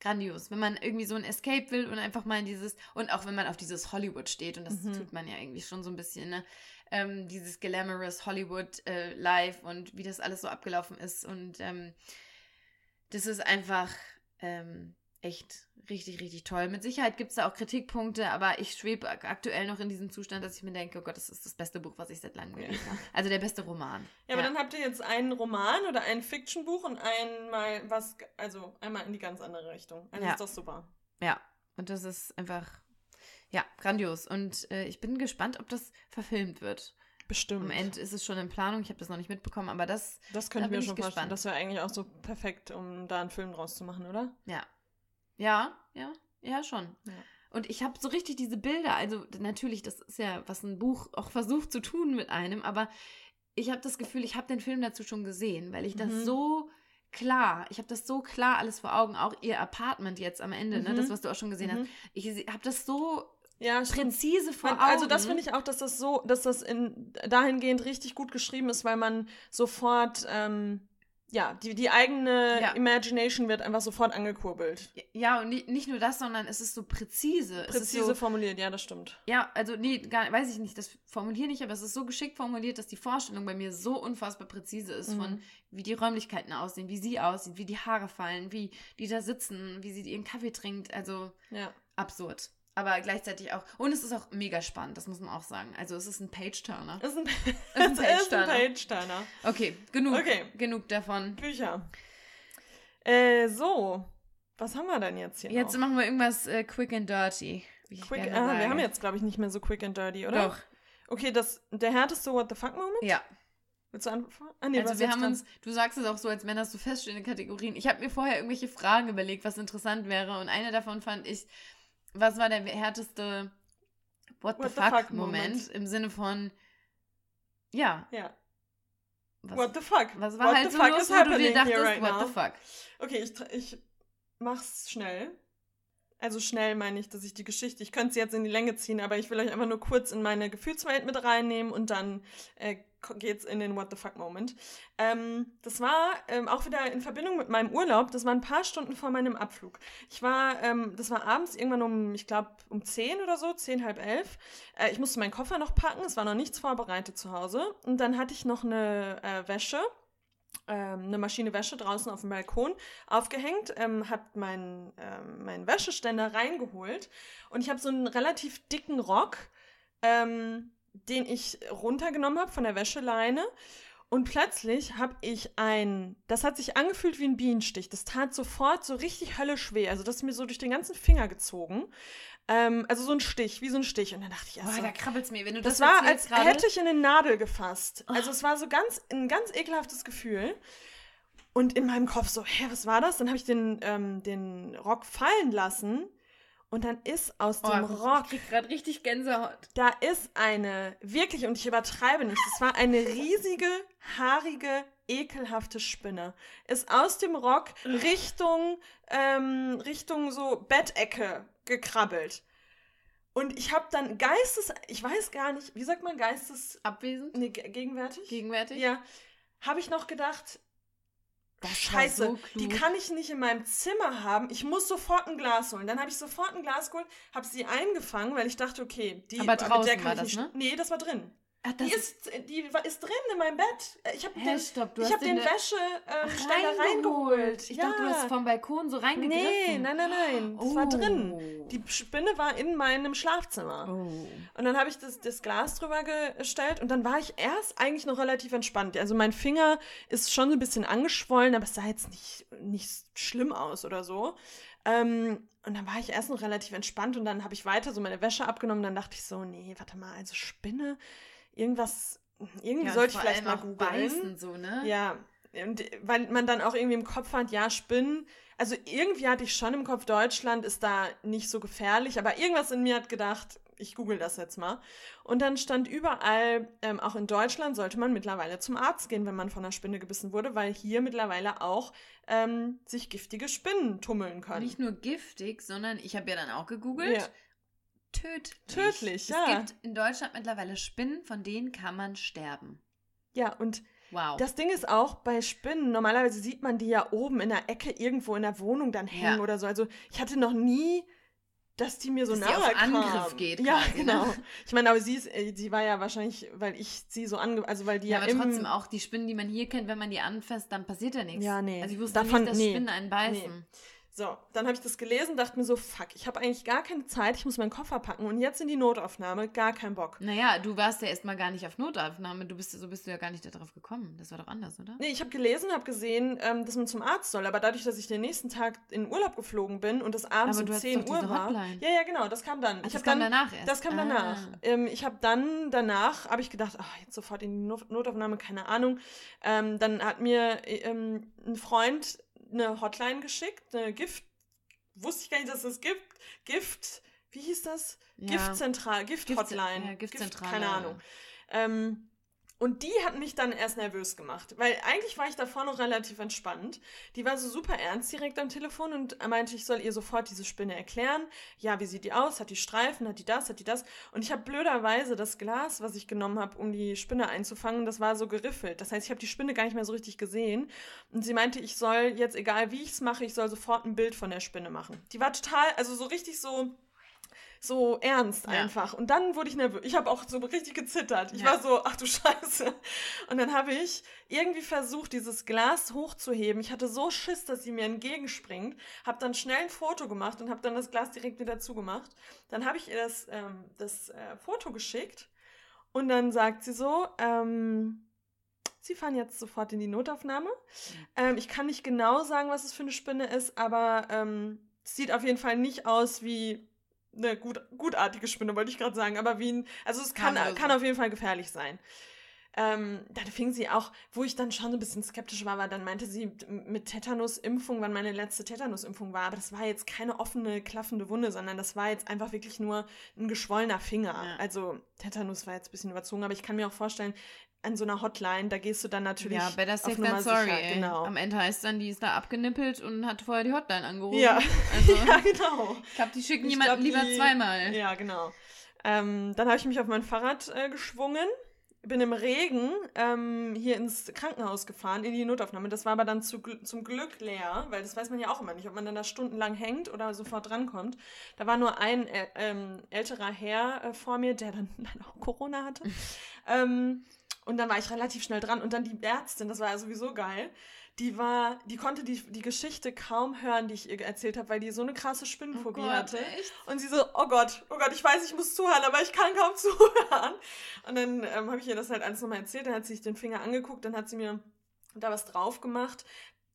grandios. Wenn man irgendwie so ein Escape will und einfach mal in dieses, und auch wenn man auf dieses Hollywood steht, und das Mhm. tut man ja irgendwie schon so ein bisschen, ne? Ähm, dieses glamorous Hollywood äh, Live und wie das alles so abgelaufen ist. Und ähm, das ist einfach ähm, echt richtig, richtig toll. Mit Sicherheit gibt es da auch Kritikpunkte, aber ich schwebe ak- aktuell noch in diesem Zustand, dass ich mir denke, oh Gott, das ist das beste Buch, was ich seit langem Ja. gelesen habe. Also der beste Roman. Ja, aber dann habt ihr jetzt einen Roman oder ein Fiction-Buch und einmal was, also einmal in die ganz andere Richtung. Also Ja. ist doch super. Ja, und das ist einfach, ja, grandios. Und äh, ich bin gespannt, ob das verfilmt wird. Bestimmt. Am Ende ist es schon in Planung, ich habe das noch nicht mitbekommen, aber das, Das Da könnte ich bin mir ich schon vorstellen. gespannt. Das wäre eigentlich auch so perfekt, um da einen Film draus zu machen, oder? ja. Ja, ja, ja, schon. Ja. Und ich habe so richtig diese Bilder, also natürlich, das ist ja, was ein Buch auch versucht zu tun mit einem, aber ich habe das Gefühl, ich habe den Film dazu schon gesehen, weil ich das Mhm. so klar, ich habe das so klar alles vor Augen, auch ihr Apartment jetzt am Ende, ne, Mhm. das, was du auch schon gesehen Mhm. hast. Ich habe das so Ja, präzise vor Augen. also das finde ich auch, dass das so, dass das in dahingehend richtig gut geschrieben ist, weil man sofort, ähm, ja, die, die eigene Ja. Imagination wird einfach sofort angekurbelt. Ja, und ni- nicht nur das, sondern es ist so präzise. Präzise so, formuliert, ja, das stimmt. ja, also nee, gar, weiß ich nicht, das formuliere nicht, aber es ist so geschickt formuliert, dass die Vorstellung bei mir so unfassbar präzise ist Mhm. von wie die Räumlichkeiten aussehen, wie sie aussieht, wie die Haare fallen, wie die da sitzen, wie sie ihren Kaffee trinkt. Also Ja. absurd. Aber gleichzeitig auch. Und es ist auch mega spannend, das muss man auch sagen. Also es ist ein Page-Turner. Ein, [laughs] Ist ein es ist ein Page-Turner. Okay, genug. Okay. Genug davon. Bücher. Äh, so. Was haben wir denn jetzt hier Jetzt noch? machen wir irgendwas äh, quick and dirty. Quick, ah, wir haben jetzt, glaube ich, nicht mehr so quick and dirty, oder? Doch, Okay, das, der härteste What the fuck Moment? ja. Willst du anfangen? Ah, nee, also wir haben uns, du sagst es auch so, als wären das so feststehende Kategorien. Ich habe mir vorher irgendwelche Fragen überlegt, was interessant wäre. Und eine davon fand ich, was war der härteste What, What the, the fuck, fuck Moment? Moment. Im Sinne von, ja, Ja. was, What the fuck? was war What halt the so fuck los, wo du dir dachtest, right what now? the fuck? Okay, ich, ich mach's schnell. Also schnell meine ich, dass ich die Geschichte, ich könnte sie jetzt in die Länge ziehen, aber ich will euch einfach nur kurz in meine Gefühlswelt mit reinnehmen und dann äh, geht's in den What the fuck Moment. Ähm, das war ähm, auch wieder in Verbindung mit meinem Urlaub. Das war ein paar Stunden vor meinem Abflug. Ich war, ähm, das war abends irgendwann um, ich glaube um 10 oder so, 10, halb elf. Äh, ich musste meinen Koffer noch packen. Es war noch nichts vorbereitet zu Hause. Und dann hatte ich noch eine äh, Wäsche eine Maschine Wäsche draußen auf dem Balkon aufgehängt, ähm, hat meinen ähm, mein Wäscheständer reingeholt und ich habe so einen relativ dicken Rock, ähm, den ich runtergenommen habe von der Wäscheleine und plötzlich habe ich ein, das hat sich angefühlt wie ein Bienenstich. Das tat sofort so richtig höllisch weh. Also das ist mir so durch den ganzen Finger gezogen. Ähm, also so ein Stich, wie so ein Stich. Und dann dachte ich, also, Boah, da krabbelt's mir, wenn du das Das war, als grade. hätte ich in eine Nadel gefasst. Also es war so ganz, ein ganz ekelhaftes Gefühl. Und in meinem Kopf so, hä, was war das? Dann habe ich den, ähm, den Rock fallen lassen. Und dann ist aus oh, dem Rock. Ich krieg gerade richtig Gänsehaut. Da ist eine, wirklich, und ich übertreibe nicht, es war eine riesige, haarige, ekelhafte Spinne. Ist aus dem Rock Richtung, ähm, Richtung so Bettecke gekrabbelt. Und ich habe dann Geistes, ich weiß gar nicht, wie sagt man Geistes... Abwesend? Nee, gegenwärtig? Gegenwärtig? Ja. Habe ich noch gedacht, das Scheiße, so die kann ich nicht in meinem Zimmer haben. Ich muss sofort ein Glas holen. Dann habe ich sofort ein Glas geholt, habe sie eingefangen, weil ich dachte, okay, die Aber draußen der kann war ich das, nicht. Ne? Nee, das war drin. Ach, die, ist, die ist drin in meinem Bett. Ich habe den, stopp, ich hab den Wäscheständer ähm, reingeholt. Ich ja. dachte, du hast vom Balkon so reingegriffen. Nee, nein, nein, nein. Das oh. war drin. Die Spinne war in meinem Schlafzimmer. Oh. Und dann habe ich das, das Glas drüber gestellt und dann war ich erst eigentlich noch relativ entspannt. Also mein Finger ist schon so ein bisschen angeschwollen, aber es sah jetzt nicht, nicht schlimm aus oder so. Ähm, und dann war ich erst noch relativ entspannt und dann habe ich weiter so meine Wäsche abgenommen. Dann dachte ich so, nee, warte mal, also Spinne irgendwas, irgendwie ja, sollte ich vielleicht mal googeln. So, ne? Ja, und weil man dann auch irgendwie im Kopf hat, ja, Spinnen. Also irgendwie hatte ich schon im Kopf, Deutschland ist da nicht so gefährlich, aber irgendwas in mir hat gedacht, ich google das jetzt mal. Und dann stand überall, ähm, auch in Deutschland sollte man mittlerweile zum Arzt gehen, wenn man von einer Spinne gebissen wurde, weil hier mittlerweile auch ähm, sich giftige Spinnen tummeln können. Nicht nur giftig, sondern ich habe ja dann auch gegoogelt. Ja tödlich. Tödlich, ja. Es gibt in Deutschland mittlerweile Spinnen, von denen kann man sterben. Ja, und wow. das Ding ist auch bei Spinnen, normalerweise sieht man die ja oben in der Ecke irgendwo in der Wohnung dann hängen ja. oder so. Also ich hatte noch nie dass die mir so dass nahe kam. Angriff geht. Ja, quasi, ne? genau. Ne? Ich meine, aber sie ist, äh, sie war ja wahrscheinlich, weil ich sie so ange, also weil die ja, ja aber trotzdem auch die Spinnen, die man hier kennt, wenn man die anfasst, dann passiert ja nichts. Ja, nee. Also ich wusste Davon, nicht, dass nee. Spinnen einen beißen. Nee. So, dann habe ich das gelesen, dachte mir so, fuck, ich habe eigentlich gar keine Zeit, ich muss meinen Koffer packen und jetzt in die Notaufnahme, gar keinen Bock. Naja, du warst ja erstmal gar nicht auf Notaufnahme, du bist, so bist du ja gar nicht darauf gekommen. Das war doch anders, oder? Nee, ich habe gelesen, habe gesehen, ähm, dass man zum Arzt soll, aber dadurch, dass ich den nächsten Tag in Urlaub geflogen bin und das abends aber um 10 Uhr war. Ja, ja, genau, das kam dann. Ach, das kam dann, danach erst. Das kam ah. danach. Ähm, ich habe dann danach, habe ich gedacht, ach, jetzt sofort in die Notaufnahme, keine Ahnung. Ähm, dann hat mir ähm, ein Freund eine Hotline geschickt, eine Gift wusste ich gar nicht, dass es gibt. Gift, wie hieß das? Ja. Giftzentral, Gift-Hotline. Ja, Giftzentral. Gift, keine Ahnung. Ähm, und die hat mich dann erst nervös gemacht, weil eigentlich war ich davor noch relativ entspannt. Die war so super ernst direkt am Telefon und meinte, ich soll ihr sofort diese Spinne erklären. Ja, wie sieht die aus? Hat die Streifen? Hat die das? Hat die das? Und ich habe blöderweise das Glas, was ich genommen habe, um die Spinne einzufangen, das war so geriffelt. Das heißt, ich habe die Spinne gar nicht mehr so richtig gesehen. Und sie meinte, ich soll jetzt, egal wie ich es mache, ich soll sofort ein Bild von der Spinne machen. Die war total, also so richtig so so ernst einfach. Ja. Und dann wurde ich nervös. Ich habe auch so richtig gezittert. Ich ja. war so, ach du Scheiße. Und dann habe ich irgendwie versucht, dieses Glas hochzuheben. Ich hatte so Schiss, dass sie mir entgegenspringt. Habe dann schnell ein Foto gemacht und habe dann das Glas direkt wieder zugemacht. Dann habe ich ihr das, ähm, das äh, Foto geschickt. Und dann sagt sie so, ähm, Sie fahren jetzt sofort in die Notaufnahme. Mhm. Ähm, ich kann nicht genau sagen, was es für eine Spinne ist, aber ähm, es sieht auf jeden Fall nicht aus wie eine gut, gutartige Spinne, wollte ich gerade sagen, aber wie ein, also es kann, kann auf jeden Fall gefährlich sein. Ähm, dann fing sie auch, wo ich dann schon so ein bisschen skeptisch war, war dann meinte sie mit Tetanus-Impfung, wann meine letzte Tetanus-Impfung war. Aber das war jetzt keine offene, klaffende Wunde, sondern das war jetzt einfach wirklich nur ein geschwollener Finger. Ja. Also Tetanus war jetzt ein bisschen überzogen, aber ich kann mir auch vorstellen, an so einer Hotline, da gehst du dann natürlich Ja, better safe than sorry. sicher. Genau. Am Ende heißt dann, die ist da abgenippelt und hat vorher die Hotline angerufen. Ja. Also, [laughs] ja, genau. ich glaube, die schicken Ich jemanden glaub, lieber die- zweimal. Ja, genau. Ähm, dann habe ich mich auf mein Fahrrad äh, geschwungen, bin im Regen ähm, hier ins Krankenhaus gefahren, in die Notaufnahme. Das war aber dann zu, zum Glück leer, weil das weiß man ja auch immer nicht, ob man dann da stundenlang hängt oder sofort drankommt. Da war nur ein äh, ähm, älterer Herr äh, vor mir, der dann [laughs] leider auch Corona hatte. [laughs] und dann war ich relativ schnell dran. Und dann die Ärztin, das war ja sowieso geil. Die war, die konnte die, die Geschichte kaum hören, die ich ihr erzählt habe, weil die so eine krasse Spinnenphobie Oh Gott, hatte. echt? Und sie so, oh Gott, oh Gott, ich weiß, ich muss zuhören, aber ich kann kaum [laughs] zuhören. Und dann ähm, habe ich ihr das halt alles nochmal erzählt, dann hat sie sich den Finger angeguckt, dann hat sie mir da was drauf gemacht.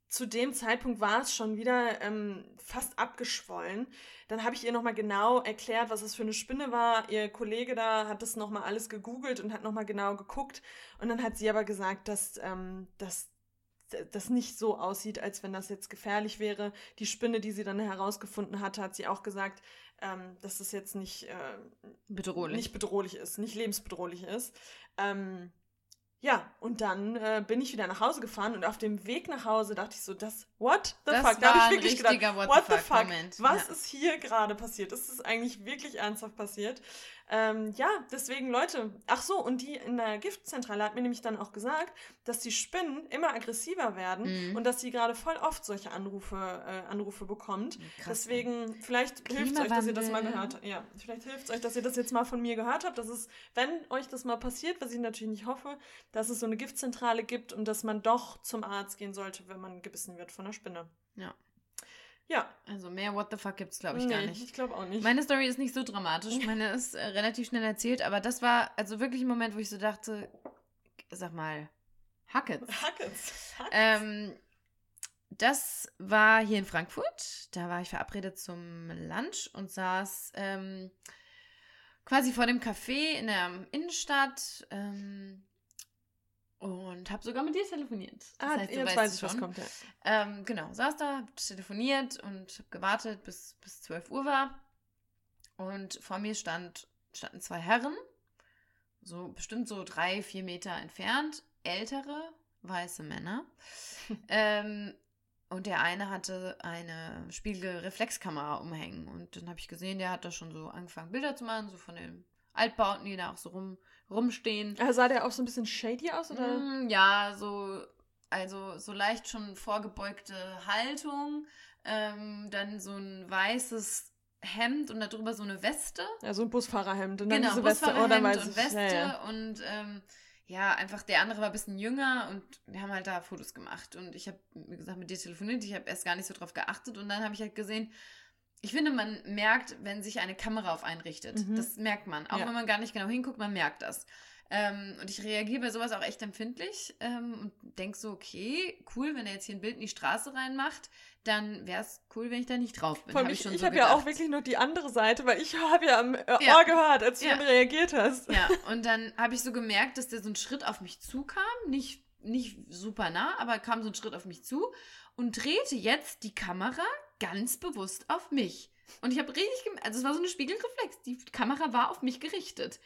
Zu dem Zeitpunkt war es schon wieder ähm, fast abgeschwollen. Dann habe ich ihr nochmal genau erklärt, was es für eine Spinne war. Ihr Kollege da hat das nochmal alles gegoogelt und hat nochmal genau geguckt. Und dann hat sie aber gesagt, dass ähm, dass das nicht so aussieht, als wenn das jetzt gefährlich wäre. Die Spinne, die sie dann herausgefunden hatte, hat sie auch gesagt, ähm, dass es jetzt nicht, äh, Bedrohlich. nicht bedrohlich ist, nicht lebensbedrohlich ist. Ähm, ja, und dann äh, bin ich wieder nach Hause gefahren und auf dem Weg nach Hause dachte ich so, das, what the Das fuck? Da habe ich wirklich gedacht, What the fuck? Moment. Was Ja. ist hier gerade passiert? Ist es eigentlich wirklich ernsthaft passiert? Ähm, ja, deswegen Leute, ach so, und die in der Giftzentrale hat mir nämlich dann auch gesagt, dass die Spinnen immer aggressiver werden Mhm. und dass sie gerade voll oft solche Anrufe, äh, Anrufe bekommt. Krass, Deswegen, vielleicht hilft es euch, dass ihr das mal gehört habt. Ja, vielleicht hilft es euch, dass ihr das jetzt mal von mir gehört habt. Dass es, wenn euch das mal passiert, was ich natürlich nicht hoffe, dass es so eine Giftzentrale gibt und dass man doch zum Arzt gehen sollte, wenn man gebissen wird von einer Spinne. Ja. Ja, Also mehr What the fuck gibt's, glaube ich, gar nee, nicht. ich glaube auch nicht. Meine Story ist nicht so dramatisch. [laughs] Meine ist äh, relativ schnell erzählt, aber das war also wirklich ein Moment, wo ich so dachte, sag mal, Hackets. Hackets. Hackets. Ähm, das war hier in Frankfurt. Da war ich verabredet zum Lunch und saß ähm, quasi vor dem Café in der Innenstadt ähm, und habe sogar mit dir telefoniert. Das ah, heißt, jetzt weiß ich, was kommt. Ja. Ähm, genau, saß da, hab telefoniert und hab gewartet, bis, bis 12 Uhr war. Und vor mir stand, standen zwei Herren, so bestimmt so drei, vier Meter entfernt, ältere, weiße Männer. [laughs] ähm, und der eine hatte eine Spiegelreflexkamera umhängen. Und dann habe ich gesehen, der hat da schon so angefangen, Bilder zu machen, so von den Altbauten, die da auch so rum, rumstehen. Ah, Sah der auch so ein bisschen shady aus? Oder? Mm, ja, so, also so leicht schon vorgebeugte Haltung, ähm, dann so ein weißes Hemd und darüber so eine Weste. Ja, so ein Busfahrerhemd. Und dann genau, diese Weste. Oh, dann weiß und ich. Weste Ja, ja. und ähm, ja, einfach der andere war ein bisschen jünger und wir haben halt da Fotos gemacht und ich habe, wie gesagt, mit dir telefoniert, ich habe erst gar nicht so drauf geachtet und dann habe ich halt gesehen, ich finde, man merkt, wenn sich eine Kamera auf einen richtet. Mhm. Das merkt man. Auch Ja. wenn man gar nicht genau hinguckt, man merkt das. Ähm, und ich reagiere bei sowas auch echt empfindlich ähm, und denke so, okay, cool, wenn er jetzt hier ein Bild in die Straße reinmacht, dann wäre es cool, wenn ich da nicht drauf bin. Hab ich, ich so habe ja auch wirklich nur die andere Seite, weil ich [laughs] habe ja am äh, Ja. Ohr gehört, als du Ja. reagiert hast. Ja, und dann habe ich so gemerkt, dass der so einen Schritt auf mich zukam, nicht, nicht super nah, aber kam so ein Schritt auf mich zu und drehte jetzt die Kamera ganz bewusst auf mich. Und ich habe richtig gemerkt, also es war so eine Spiegelreflex, die Kamera war auf mich gerichtet.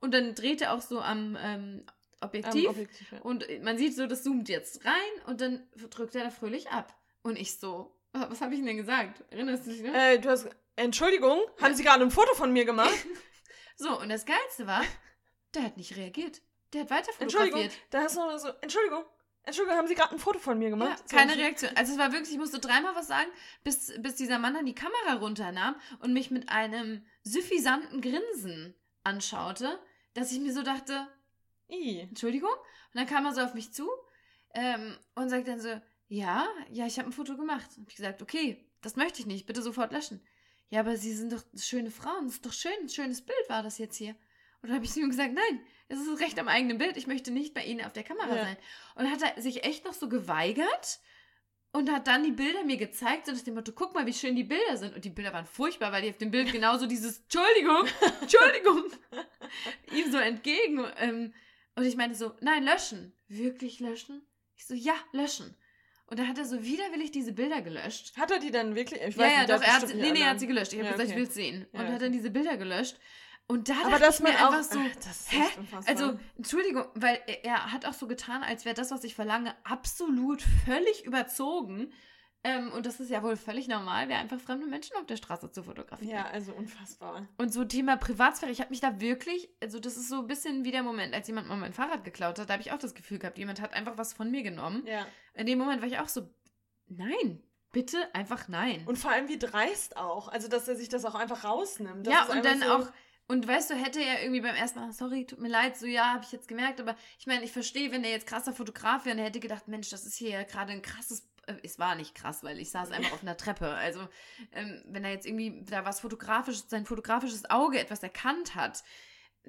Und dann drehte er auch so am ähm, Objektiv Am Objektiv, ja. und man sieht so, das zoomt jetzt rein und dann drückt er da fröhlich ab. Und ich so, was habe ich denn gesagt? Erinnerst du dich noch? Äh, du hast. Entschuldigung, haben Sie gerade ein Foto von mir gemacht? [laughs] So, und das Geilste war, der hat nicht reagiert. Der hat weiter Entschuldigung, fotografiert. da hast du noch so. Entschuldigung, Entschuldigung, haben Sie gerade ein Foto von mir Ja, gemacht? So, keine Reaktion. Also es war wirklich, ich musste dreimal was sagen, bis, bis dieser Mann dann die Kamera runternahm und mich mit einem suffisanten Grinsen anschaute, dass ich mir so dachte, I. Entschuldigung? Und dann kam er so auf mich zu ähm, und sagt dann so, ja, ja, ich habe ein Foto gemacht. Und ich gesagt, okay, das möchte ich nicht, bitte sofort löschen. Ja, aber Sie sind doch schöne Frauen, das ist doch schön, ein schönes Bild war das jetzt hier. Und dann habe ich zu ihm gesagt, nein, es ist recht am eigenen Bild, ich möchte nicht bei Ihnen auf der Kamera Ja. sein. Und hat er sich echt noch so geweigert und hat dann die Bilder mir gezeigt, so nach dem Motto, guck mal, wie schön die Bilder sind. Und die Bilder waren furchtbar, weil die auf dem Bild genauso dieses, Entschuldigung, [laughs] Entschuldigung, ihm so entgegen. Ähm, und ich meinte so, nein, löschen. Wirklich löschen? Ich so, ja, löschen. Und dann hat er so widerwillig diese Bilder gelöscht. Hat er die dann wirklich? Ich ja, ja, der doch, er hat, bestimmt nee, nee, er hat sie gelöscht. Ich habe Ja, gesagt, ich okay. will es sehen. Und Ja, hat okay. dann diese Bilder gelöscht. Und da Aber dass man auch- einfach so, Ach, hä? Also, Entschuldigung, weil er, er hat auch so getan, als wäre das, was ich verlange, absolut völlig überzogen. Ähm, und das ist ja wohl völlig normal, wäre einfach fremde Menschen auf der Straße zu fotografieren. Ja, also unfassbar. Und so Thema Privatsphäre, ich habe mich da wirklich, also das ist so ein bisschen wie der Moment, als jemand mal mein Fahrrad geklaut hat, da habe ich auch das Gefühl gehabt, jemand hat einfach was von mir genommen. Ja. In dem Moment war ich auch so, nein, bitte einfach nein. Und vor allem wie dreist auch. Also, dass er sich das auch einfach rausnimmt. Das ja, und dann so, auch, und weißt du, hätte er irgendwie beim ersten Mal, sorry, tut mir leid, so ja, habe ich jetzt gemerkt, aber ich meine, ich verstehe, wenn er jetzt krasser Fotograf wäre und er hätte gedacht, Mensch, das ist hier ja gerade ein krasses, äh, es war nicht krass, weil ich saß einfach auf einer Treppe. Also, ähm, wenn er jetzt irgendwie da was fotografisch, sein fotografisches Auge etwas erkannt hat,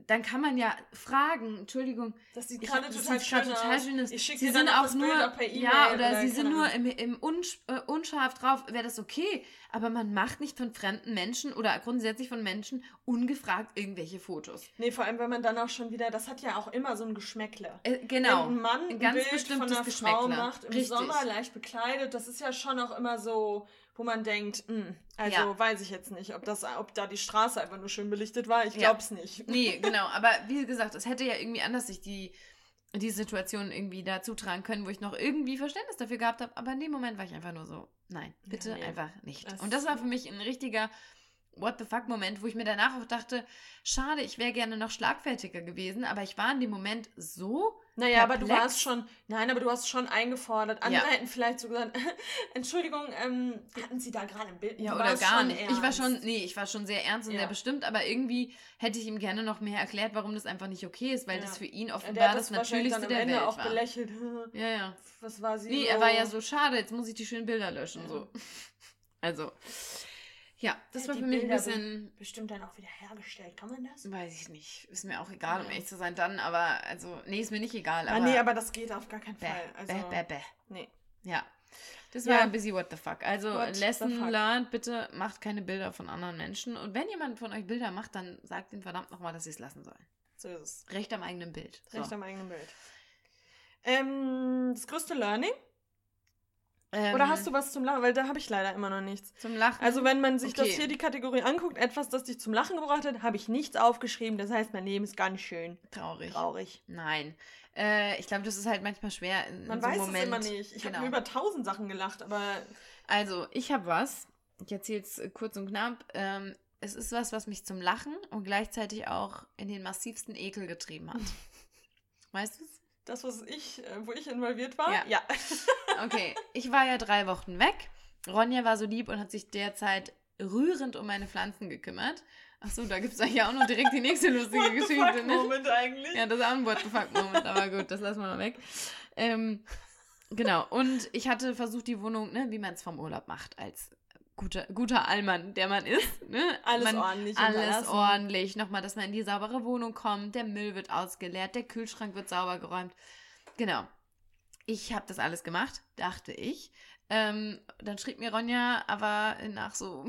dann kann man ja fragen, Entschuldigung, Das sieht ich- gerade total sieht total aus. schön aus. Ich schicke Sie sind auch nur, Bild E-Mail. ja, oder, sie sind nur im, im unsch, äh, unscharf drauf, wäre das okay. Aber man macht nicht von fremden Menschen oder grundsätzlich von Menschen ungefragt irgendwelche Fotos. Nee, vor allem, wenn man dann auch schon wieder, das hat ja auch immer so ein Geschmäckle. Äh, genau. Wenn ein Mann Ein ein, ganz Bild von bestimmtes einer Frau macht, im Richtig. Sommer leicht bekleidet, das ist ja schon auch immer so, wo man denkt, hm, also Ja. weiß ich jetzt nicht, ob, das, ob da die Straße einfach nur schön belichtet war. Ich Ja. glaub's nicht. [laughs] Nee, genau. Aber wie gesagt, es hätte ja irgendwie anders sich die, die Situation irgendwie da zutragen können, wo ich noch irgendwie Verständnis dafür gehabt habe. Aber in dem Moment war ich einfach nur so, nein, bitte Ja, nee. einfach nicht. Das- Und das war für mich ein richtiger What the fuck Moment, wo ich mir danach auch dachte, schade, ich wäre gerne noch schlagfertiger gewesen, aber ich war in dem Moment so Naja, aber du perplex. warst schon, nein, aber du hast schon eingefordert. Andere Ja. hätten vielleicht so gesagt, [laughs] Entschuldigung, ähm, hatten Sie da gerade ein Bild? Ja, Du oder gar nicht. Ich war ernst. schon, nee, ich war schon sehr ernst und Ja. sehr bestimmt, aber irgendwie hätte ich ihm gerne noch mehr erklärt, warum das einfach nicht okay ist, weil Ja. das für ihn offenbar das das Natürlichste der Ende Welt auch war. belächelt. [laughs] [laughs] Ja, ja. Was war sie? Nee, er war ja so schade, jetzt muss ich die schönen Bilder löschen. So. Also, ja, das Ja, war die für mich ein bisschen, Bestimmt dann auch wieder hergestellt. Kann man das? weiß ich nicht, ist mir auch egal, um Ja. ehrlich zu sein, dann, aber, also, nee, ist mir nicht egal. ah, Aber, nee, aber das geht auf gar keinen bäh, Fall. Also, bäh, bäh, bäh. nee. Ja. Das Ja. war ein bisschen what the fuck. Also, What Lesson fuck. learned, bitte macht keine Bilder von anderen Menschen. Und wenn jemand von euch Bilder macht, dann sagt ihm verdammt nochmal, dass sie es lassen sollen. So ist es. Recht am eigenen Bild. So. Recht am eigenen Bild. Ähm, das größte Learning? Ähm, Oder hast du was zum Lachen? Weil da habe ich leider immer noch nichts. zum Lachen? Also wenn man sich Okay. das hier die Kategorie anguckt, etwas, das dich zum Lachen gebracht hat, habe ich nichts aufgeschrieben. Das heißt, mein Leben ist ganz schön traurig. traurig. Nein. Äh, ich glaube, das ist halt manchmal schwer in, Man in so weiß Moment. es immer nicht. Ich genau. habe über tausend Sachen gelacht, aber Also, ich habe was. Ich erzähle es äh, kurz und knapp. Ähm, es ist was, was mich zum Lachen und gleichzeitig auch in den massivsten Ekel getrieben hat. [laughs] weißt du es? Das, was ich, äh, wo ich involviert war, Ja. ja. [laughs] Okay, ich war ja drei Wochen weg. Ronja war so lieb und hat sich derzeit rührend um meine Pflanzen gekümmert. Achso, da gibt es eigentlich auch noch direkt die nächste lustige What the Geschichte. fuck ne? Moment eigentlich. Ja, das ist auch ein What the fuck Moment, aber gut, das lassen wir mal weg. Ähm, genau, und ich hatte versucht, die Wohnung, ne, wie man es vom Urlaub macht, als guter, guter Allmann, der man ist. [laughs] Ne? Alles man, ordentlich Alles ordentlich. Nochmal, dass man in die saubere Wohnung kommt, der Müll wird ausgeleert, der Kühlschrank wird sauber geräumt. Genau. Ich habe das alles gemacht, dachte ich. Ähm, dann schrieb mir Ronja aber nach so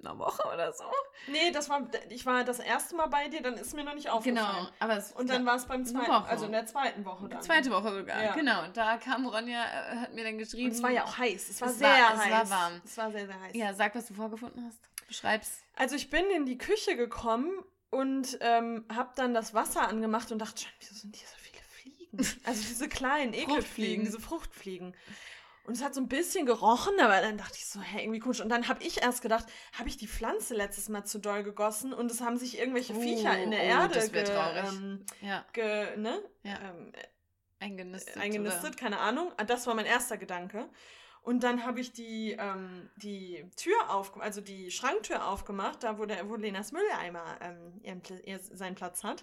einer Woche oder so. Nee, das war, ich war das erste Mal bei dir, dann ist mir noch nicht aufgefallen. Genau, aber es Und dann war es beim zweiten, also in der zweiten Woche dann. Zweite Woche sogar, Ja. genau. Da kam Ronja, äh, hat mir dann geschrieben. Und es war ja auch heiß. Es war Es sehr war- es heiß. war warm. Es war sehr, sehr heiß. Ja, sag, was du vorgefunden hast. Beschreib's. Also ich bin in die Küche gekommen und ähm, habe dann das Wasser angemacht und dachte schon, wieso sind hier so viele Fliegen? Also diese kleinen Ekelfliegen, diese Fruchtfliegen. Und es hat so ein bisschen gerochen, aber dann dachte ich so, hä, irgendwie komisch. Und dann habe ich erst gedacht, habe ich die Pflanze letztes Mal zu doll gegossen und es haben sich irgendwelche Oh, Viecher in der oh, Erde das ge, traurig. ähm, Ja, ge, ne? Ja. ähm, eingenistet. eingenistet, keine Ahnung. Ah, Das war mein erster Gedanke. Und dann habe ich die, ähm, die Tür aufgemacht, also die Schranktür aufgemacht, da wo, der, wo Lenas Mülleimer ähm, ihren, Pl- ihr, seinen Platz hat.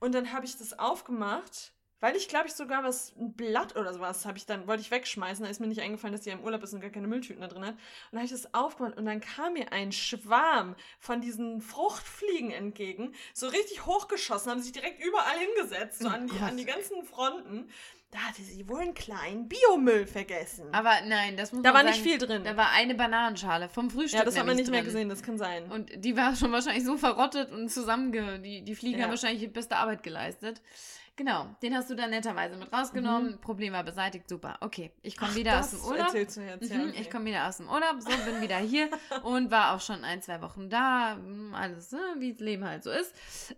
Und dann habe ich das aufgemacht, weil ich glaube ich sogar was, ein Blatt oder sowas, habe ich dann, wollte ich wegschmeißen, da ist mir nicht eingefallen, dass die ja im Urlaub ist und gar keine Mülltüten da drin hat. Und dann habe ich das aufgemacht und dann kam mir ein Schwarm von diesen Fruchtfliegen entgegen, so richtig hochgeschossen, haben sich direkt überall hingesetzt, so Oh an die, an die ganzen Fronten. Da hatte sie wohl einen kleinen Biomüll vergessen. Aber nein, das muss da man war sagen, nicht viel drin. Da war eine Bananenschale vom Frühstück. ja, das hat man nicht mehr drin. gesehen, das kann sein. Und die war schon wahrscheinlich so verrottet und zusammenge... Die, die Fliegen Ja. haben wahrscheinlich die beste Arbeit geleistet. Genau, den hast du dann netterweise mit rausgenommen. Problem war beseitigt, super. Okay, ich komme wieder aus dem Urlaub. erzählst du jetzt, ja, Mhm, okay. Ich komme wieder aus dem Urlaub, so bin wieder hier [laughs] und war auch schon ein, zwei Wochen da. mm, Alles, ne, wie das Leben halt so ist.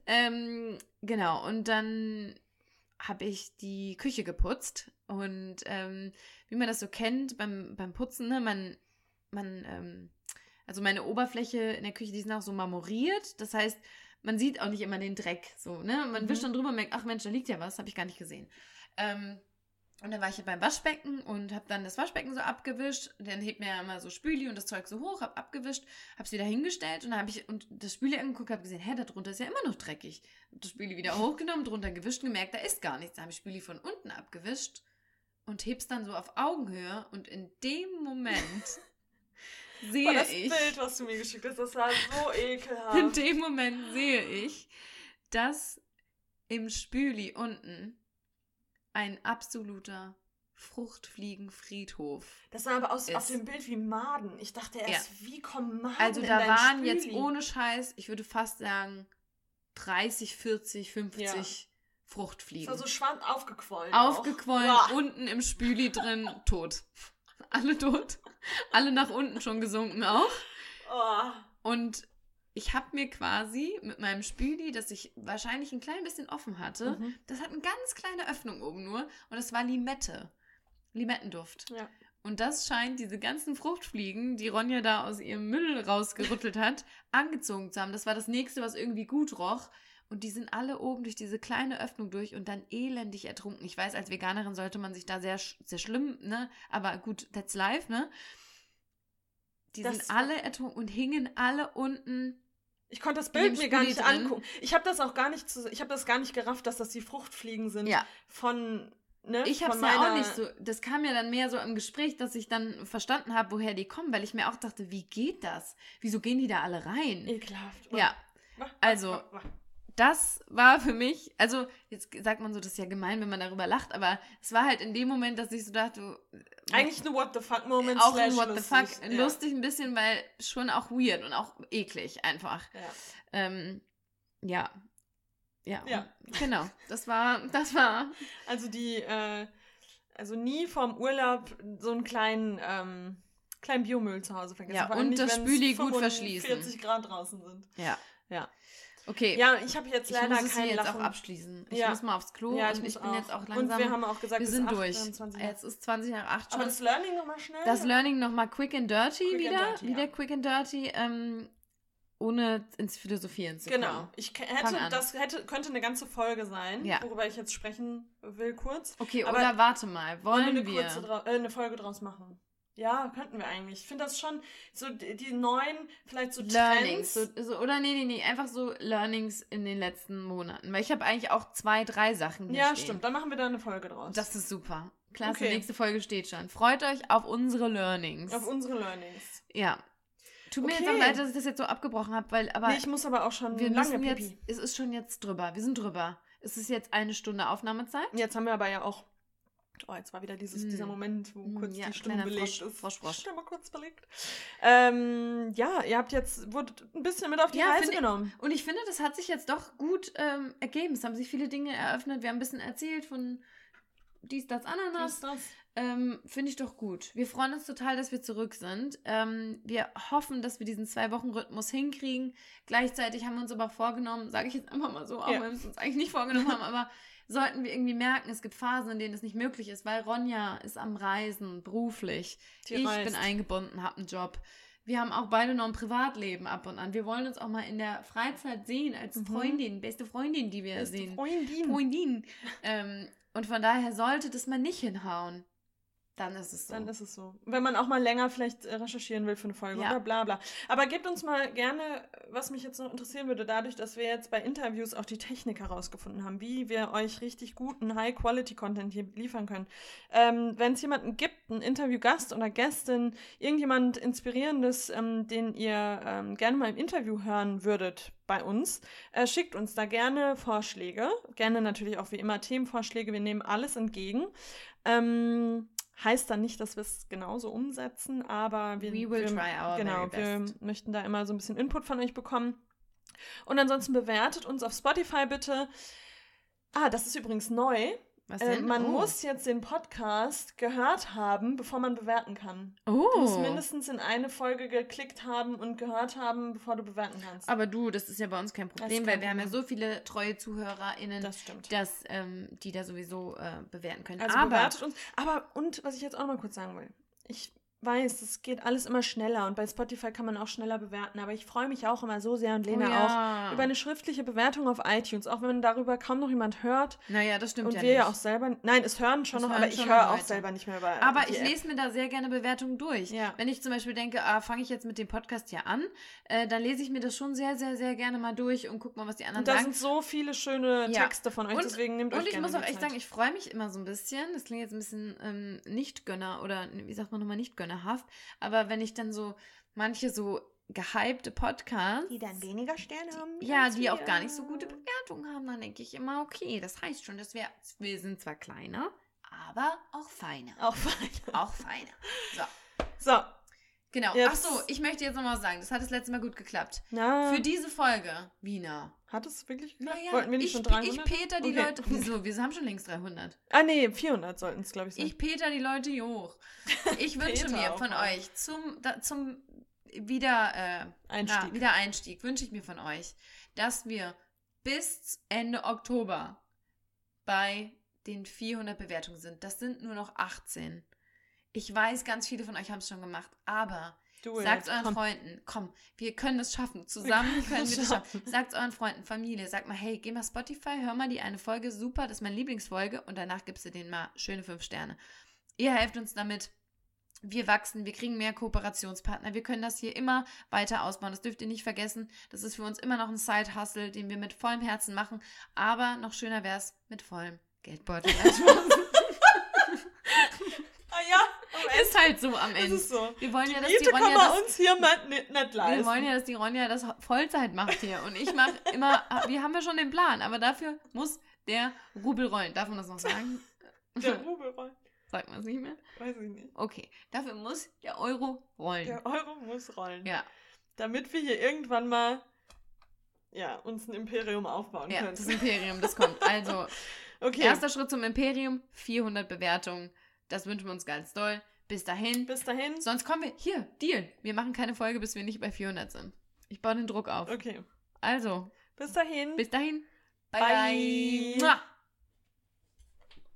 Ähm, genau, und dann habe ich die Küche geputzt. Und ähm, wie man das so kennt beim, beim Putzen, ne, man, man, ähm, also meine Oberfläche in der Küche, die sind auch so marmoriert. Das heißt, man sieht auch nicht immer den Dreck. So, ne? Man Mhm. wischt dann drüber und merkt, ach Mensch, da liegt ja was, habe ich gar nicht gesehen. Ähm, und dann war ich beim Waschbecken und habe dann das Waschbecken so abgewischt. Dann hebt mir ja immer so Spüli und das Zeug so hoch, habe abgewischt, habe es wieder hingestellt und dann habe ich und das Spüli angeguckt, habe gesehen, hä, da drunter ist ja immer noch dreckig. Hab das Spüli wieder hochgenommen, drunter gewischt, gemerkt, da ist gar nichts. Dann habe ich Spüli von unten abgewischt und heb's dann so auf Augenhöhe und in dem Moment [laughs] sehe das ich Bild, was du mir geschickt hast, das war so [laughs] in ekelhaft. dem Moment sehe ich, dass im Spüli unten ein absoluter Fruchtfliegenfriedhof. Das sah aber aus, auf dem Bild wie Maden. Ich dachte erst, wie kommen Maden Also in da waren Spüli? jetzt ohne Scheiß, ich würde fast sagen, 30, 40, 50 Ja. Das Fruchtfliegen. war so schwarz aufgequollen. Aufgequollen, Auch. Unten im Spüli drin, [laughs] tot. Alle tot. Alle nach unten schon gesunken auch. Oh. Und ich habe mir quasi mit meinem Spüli, das ich wahrscheinlich ein klein bisschen offen hatte, Mhm. das hat eine ganz kleine Öffnung oben nur und das war Limette. Limettenduft. Ja. Und das scheint diese ganzen Fruchtfliegen, die Ronja da aus ihrem Müll rausgerüttelt hat, angezogen zu haben. Das war das nächste, was irgendwie gut roch. Und die sind alle oben durch diese kleine Öffnung durch und dann elendig ertrunken. Ich weiß, als Veganerin sollte man sich da sehr, sehr schlimm, ne? Aber gut, that's life, ne? Die Das sind alle ertrunken und hingen alle unten. Ich konnte das Bild mir gar nicht drin. angucken. Ich habe das auch gar nicht zu, ich habe das gar nicht gerafft, dass das die Fruchtfliegen sind Ja. von ne, Ich habe es ja auch nicht so. Das kam ja dann mehr so im Gespräch, dass ich dann verstanden habe, woher die kommen, weil ich mir auch dachte, wie geht das? Wieso gehen die da alle rein? ekelhaft. Ja, also-. Das war für mich, also jetzt sagt man so, das ist ja gemein, wenn man darüber lacht, aber es war halt in dem Moment, dass ich so dachte, eigentlich eine What the fuck Moment. auch ein What the fuck, lustig. Ja. lustig ein bisschen, weil schon auch weird und auch eklig einfach. Ja. Ähm, ja. Ja, Ja. genau. Das war, das war. Also die, äh, also nie vorm Urlaub so einen kleinen, ähm, kleinen Biomüll zu Hause vergessen. Ja, und nicht, das Spüli gut 45 verschließen. Grad draußen sind. Ja. Ja. Okay. Ja, ich habe jetzt ich leider muss hier kein jetzt Lachen. auch abschließen. Ich Ja. muss mal aufs Klo ja, und muss ich bin jetzt auch langsam. Und wir haben auch gesagt, wir sind 8, durch. 23 Jetzt ist 20 nach 8 schon. Aber das Learning nochmal schnell. Das Learning nochmal quick and dirty Quick and wieder. dirty, wieder ja. quick and dirty, ähm, ohne ins Philosophieren zu kommen. Genau. Ich hätte, das hätte, könnte eine ganze Folge sein, Ja. worüber ich jetzt sprechen will kurz. Okay, Aber oder warte mal, wollen eine, wir? kurze drau- äh, eine Folge draus machen? Ja, könnten wir eigentlich. Ich finde das schon so die, die neuen, vielleicht so Learnings. Trends. So, so, oder nee, nee, nee, einfach so Learnings in den letzten Monaten. Weil ich habe eigentlich auch zwei, drei Sachen ja, stehen. stimmt. Dann machen wir da eine Folge draus. Das ist super. Klasse, Okay. nächste Folge steht schon. Freut euch auf unsere Learnings. Auf unsere Learnings. ja. Tut mir jetzt auch leid, dass ich das jetzt so abgebrochen habe, weil aber nee, ich muss aber auch schon wir lange jetzt, es ist schon jetzt drüber. Wir sind drüber. Es ist jetzt eine Stunde Aufnahmezeit. Jetzt haben wir aber ja auch. Oh, jetzt war wieder dieses, Mm. dieser Moment, wo Mm, kurz ja, die Stimme belegt Frosch- ist. Frosch, Frosch. Stimme kurz belegt. Ähm, ja, ihr habt jetzt, wurdet ein bisschen mit auf die Ja, Reise finde ich- genommen. Und ich finde, das hat sich jetzt doch gut ähm, ergeben. Es haben sich viele Dinge eröffnet. Wir haben ein bisschen erzählt von dies, das, Ananas. Dies, das. Ähm, Finde ich doch gut. Wir freuen uns total, dass wir zurück sind. Ähm, wir hoffen, dass wir diesen Zwei-Wochen-Rhythmus hinkriegen. Gleichzeitig haben wir uns aber vorgenommen, sage ich jetzt einfach mal so, auch Ja. wenn wir es uns eigentlich nicht vorgenommen haben, [laughs] aber sollten wir irgendwie merken, es gibt Phasen, in denen es nicht möglich ist, weil Ronja ist am Reisen, beruflich. Die ich reist. bin eingebunden, habe einen Job. Wir haben auch beide noch ein Privatleben ab und an. Wir wollen uns auch mal in der Freizeit sehen als Mhm. Freundin, beste Freundin, die wir Beste sehen. Freundin. Freundin. ähm, und von daher sollte das mal nicht hinhauen. Dann ist es so. Dann ist es so. Wenn man auch mal länger vielleicht äh, recherchieren will für eine Folge Ja. oder bla bla. Aber gebt uns mal gerne, was mich jetzt noch interessieren würde, dadurch, dass wir jetzt bei Interviews auch die Technik herausgefunden haben, wie wir euch richtig guten High-Quality-Content hier liefern können. Ähm, Wenn es jemanden gibt, einen Interviewgast oder Gästin, irgendjemand Inspirierendes, ähm, den ihr ähm, gerne mal im Interview hören würdet bei uns, äh, schickt uns da gerne Vorschläge. Gerne natürlich auch wie immer Themenvorschläge. Wir nehmen alles entgegen. Ähm, heißt dann nicht, dass wir es genauso umsetzen, aber wir, We will wir, try our genau, very wir best. möchten da immer so ein bisschen Input von euch bekommen. Und ansonsten bewertet uns auf Spotify bitte. Ah, das ist übrigens neu. Was Äh, denn? man oh. muss jetzt den Podcast gehört haben, bevor man bewerten kann. Oh. Du musst mindestens in eine Folge geklickt haben und gehört haben, bevor du bewerten kannst. Aber du, das ist ja bei uns kein Problem, kein weil wir haben ja so viele treue ZuhörerInnen, das stimmt. dass, ähm, die da sowieso äh, bewerten können. Also Aber bewertet uns. Aber, und was ich jetzt auch noch mal kurz sagen will. Ich weiß, es geht alles immer schneller und bei Spotify kann man auch schneller bewerten, aber ich freue mich auch immer so sehr und Lena oh, ja. auch über eine schriftliche Bewertung auf iTunes, auch wenn darüber kaum noch jemand hört Naja, das stimmt und ja wir nicht. ja auch selber, nein, es hören schon Es noch, hören aber ich schon höre noch auch selber nicht mehr über Aber ich App. lese mir da sehr gerne Bewertungen durch. Ja. Wenn ich zum Beispiel denke, ah, fange ich jetzt mit dem Podcast hier an, äh, dann lese ich mir das schon sehr, sehr, sehr gerne mal durch und gucke mal, was die anderen Und da sagen. sind so viele schöne Ja. Texte von euch, Und- deswegen nehmt euch Und ich muss auch echt Zeit. sagen, ich freue mich immer so ein bisschen. Das klingt jetzt ein bisschen ähm, nicht Gönner oder wie sagt man nochmal gönnerhaft. Aber wenn ich dann so manche so gehypte Podcasts, die dann weniger Sterne haben. ja, als die auch wir. gar nicht so gute Bewertungen haben, dann denke ich immer, okay, das heißt schon, dass wir, wir sind zwar kleiner, aber auch feiner. Auch fein. Auch feiner. So, [laughs] So, genau. Jetzt- Ach so, ich möchte jetzt nochmal sagen, das hat das letzte Mal gut geklappt. na, Für diese Folge, Wiener. hat es wirklich geklappt? Naja, Wollten wir nicht ich, schon ich 300? Peter die Okay. Leute. Wieso? Wir haben schon längst 300. Ah, nee, 400 sollten es, glaube ich, sein. Ich peter die Leute hier hoch. [laughs] Ich wünsche mir von noch. euch zum, da, zum wieder, äh, Einstieg. Na, Wiedereinstieg wünsche ich mir von euch, dass wir bis Ende Oktober bei den 400 Bewertungen sind. Das sind nur noch 18. Ich weiß, ganz viele von euch haben es schon gemacht, aber sagt euren komm. Freunden, komm, wir können es schaffen. Zusammen können können wir das schaffen. Sagt euren Freunden, Familie, sagt mal, hey, geh mal Spotify, hör mal die eine Folge, super, das ist meine Lieblingsfolge und danach gibst du denen mal schöne fünf Sterne. Ihr helft uns damit. Wir wachsen, wir kriegen mehr Kooperationspartner, wir können das hier immer weiter ausbauen. Das dürft ihr nicht vergessen. Das ist für uns immer noch ein Side-Hustle, den wir mit vollem Herzen machen. Aber noch schöner wäre es mit vollem Geldbeutel. [laughs] [laughs] Ah ja, ist halt so am Ende. so. Wir wollen Die ja, dass Miete die kann Ronja man das uns hier mal nicht, nicht leisten. Wir wollen ja, dass die Ronja das Vollzeit macht hier. Und ich mache immer, [laughs] wir haben ja schon den Plan, aber dafür muss der Rubel rollen. Darf man das noch sagen? [laughs] Der Rubel rollt. Sagt man es nicht mehr? Weiß ich nicht. Okay, dafür muss der Euro rollen. Der Euro muss rollen. Ja, Damit wir hier irgendwann mal ja, uns ein Imperium aufbauen ja, können. das Imperium, das kommt. Also, [laughs] okay, erster Schritt zum Imperium, 400 Bewertungen. Das wünschen wir uns ganz doll. Bis dahin. bis dahin. Sonst kommen wir, hier, Deal. Wir machen keine Folge, bis wir nicht bei 400 sind. Ich baue den Druck auf. Okay, Also, bis dahin. bis dahin. Bye. Mua.